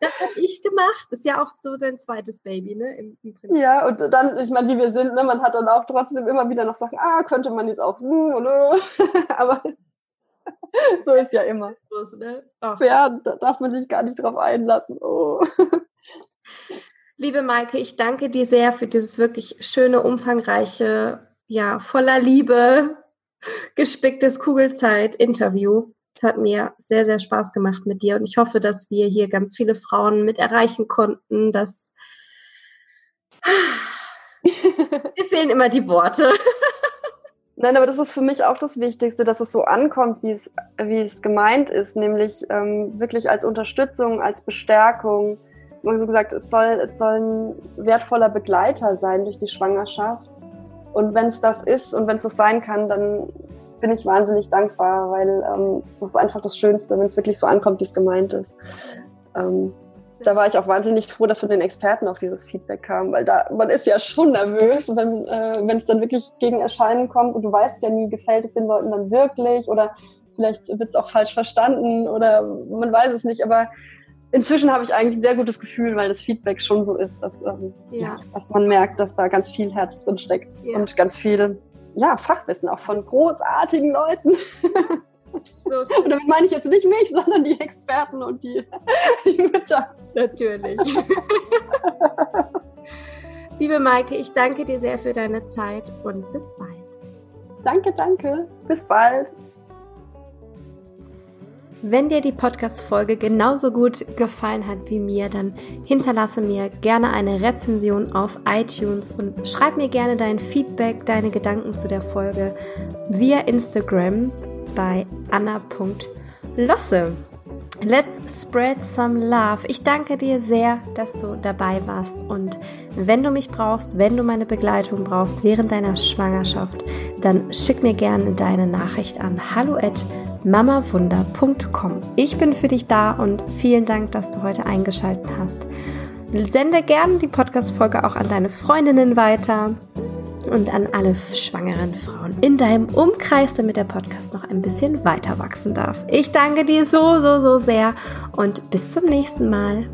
B: Das habe ich gemacht. Ist ja auch so dein zweites Baby, ne? Im,
A: im ja, und dann, ich meine, wie wir sind, ne, man hat dann auch trotzdem immer wieder noch Sachen, ah, könnte man jetzt auch, hm, aber so ist ja immer. Ne? Ja, da darf man sich gar nicht drauf einlassen. Oh.
B: Liebe Maike, ich danke dir sehr für dieses wirklich schöne, umfangreiche, ja, voller Liebe gespicktes Kugelzeit-Interview. Es hat mir sehr, sehr Spaß gemacht mit dir und ich hoffe, dass wir hier ganz viele Frauen mit erreichen konnten, dass mir fehlen immer die Worte.
A: Nein, aber das ist für mich auch das Wichtigste, dass es so ankommt, wie es, wie es gemeint ist, nämlich ähm, wirklich als Unterstützung, als Bestärkung. Man so gesagt, es soll, es soll ein wertvoller Begleiter sein durch die Schwangerschaft Und wenn es das ist und wenn es das sein kann, dann bin ich wahnsinnig dankbar, weil ähm, das ist einfach das Schönste, wenn es wirklich so ankommt, wie es gemeint ist. Ähm, da war ich auch wahnsinnig froh, dass von den Experten auch dieses Feedback kam, weil da man ist ja schon nervös, wenn äh, es dann wirklich gegen Erscheinen kommt und du weißt ja nie, gefällt es den Leuten dann wirklich oder vielleicht wird es auch falsch verstanden oder man weiß es nicht, aber inzwischen habe ich eigentlich ein sehr gutes Gefühl, weil das Feedback schon so ist, dass, ähm, ja. dass man merkt, dass da ganz viel Herz drin steckt ja. und ganz viel ja, Fachwissen auch von großartigen Leuten. So und damit meine ich jetzt nicht mich, sondern die Experten und die, die Mütter.
B: Natürlich. Liebe Maike, ich danke dir sehr für deine Zeit und bis bald.
A: Danke, danke. Bis bald.
B: Wenn dir die Podcast-Folge genauso gut gefallen hat wie mir, dann hinterlasse mir gerne eine Rezension auf iTunes und schreib mir gerne dein Feedback, deine Gedanken zu der Folge via Instagram bei anna.losse. Let's spread some love. Ich danke dir sehr, dass du dabei warst. Und wenn du mich brauchst, wenn du meine Begleitung brauchst während deiner Schwangerschaft, dann schick mir gerne deine Nachricht an hallo mamawunder.com. Ich bin für dich da und vielen Dank, dass du heute eingeschaltet hast. Sende gerne die Podcast-Folge auch an deine Freundinnen weiter und an alle schwangeren Frauen in deinem Umkreis, damit der Podcast noch ein bisschen weiter wachsen darf. Ich danke dir so, so, so sehr und bis zum nächsten Mal.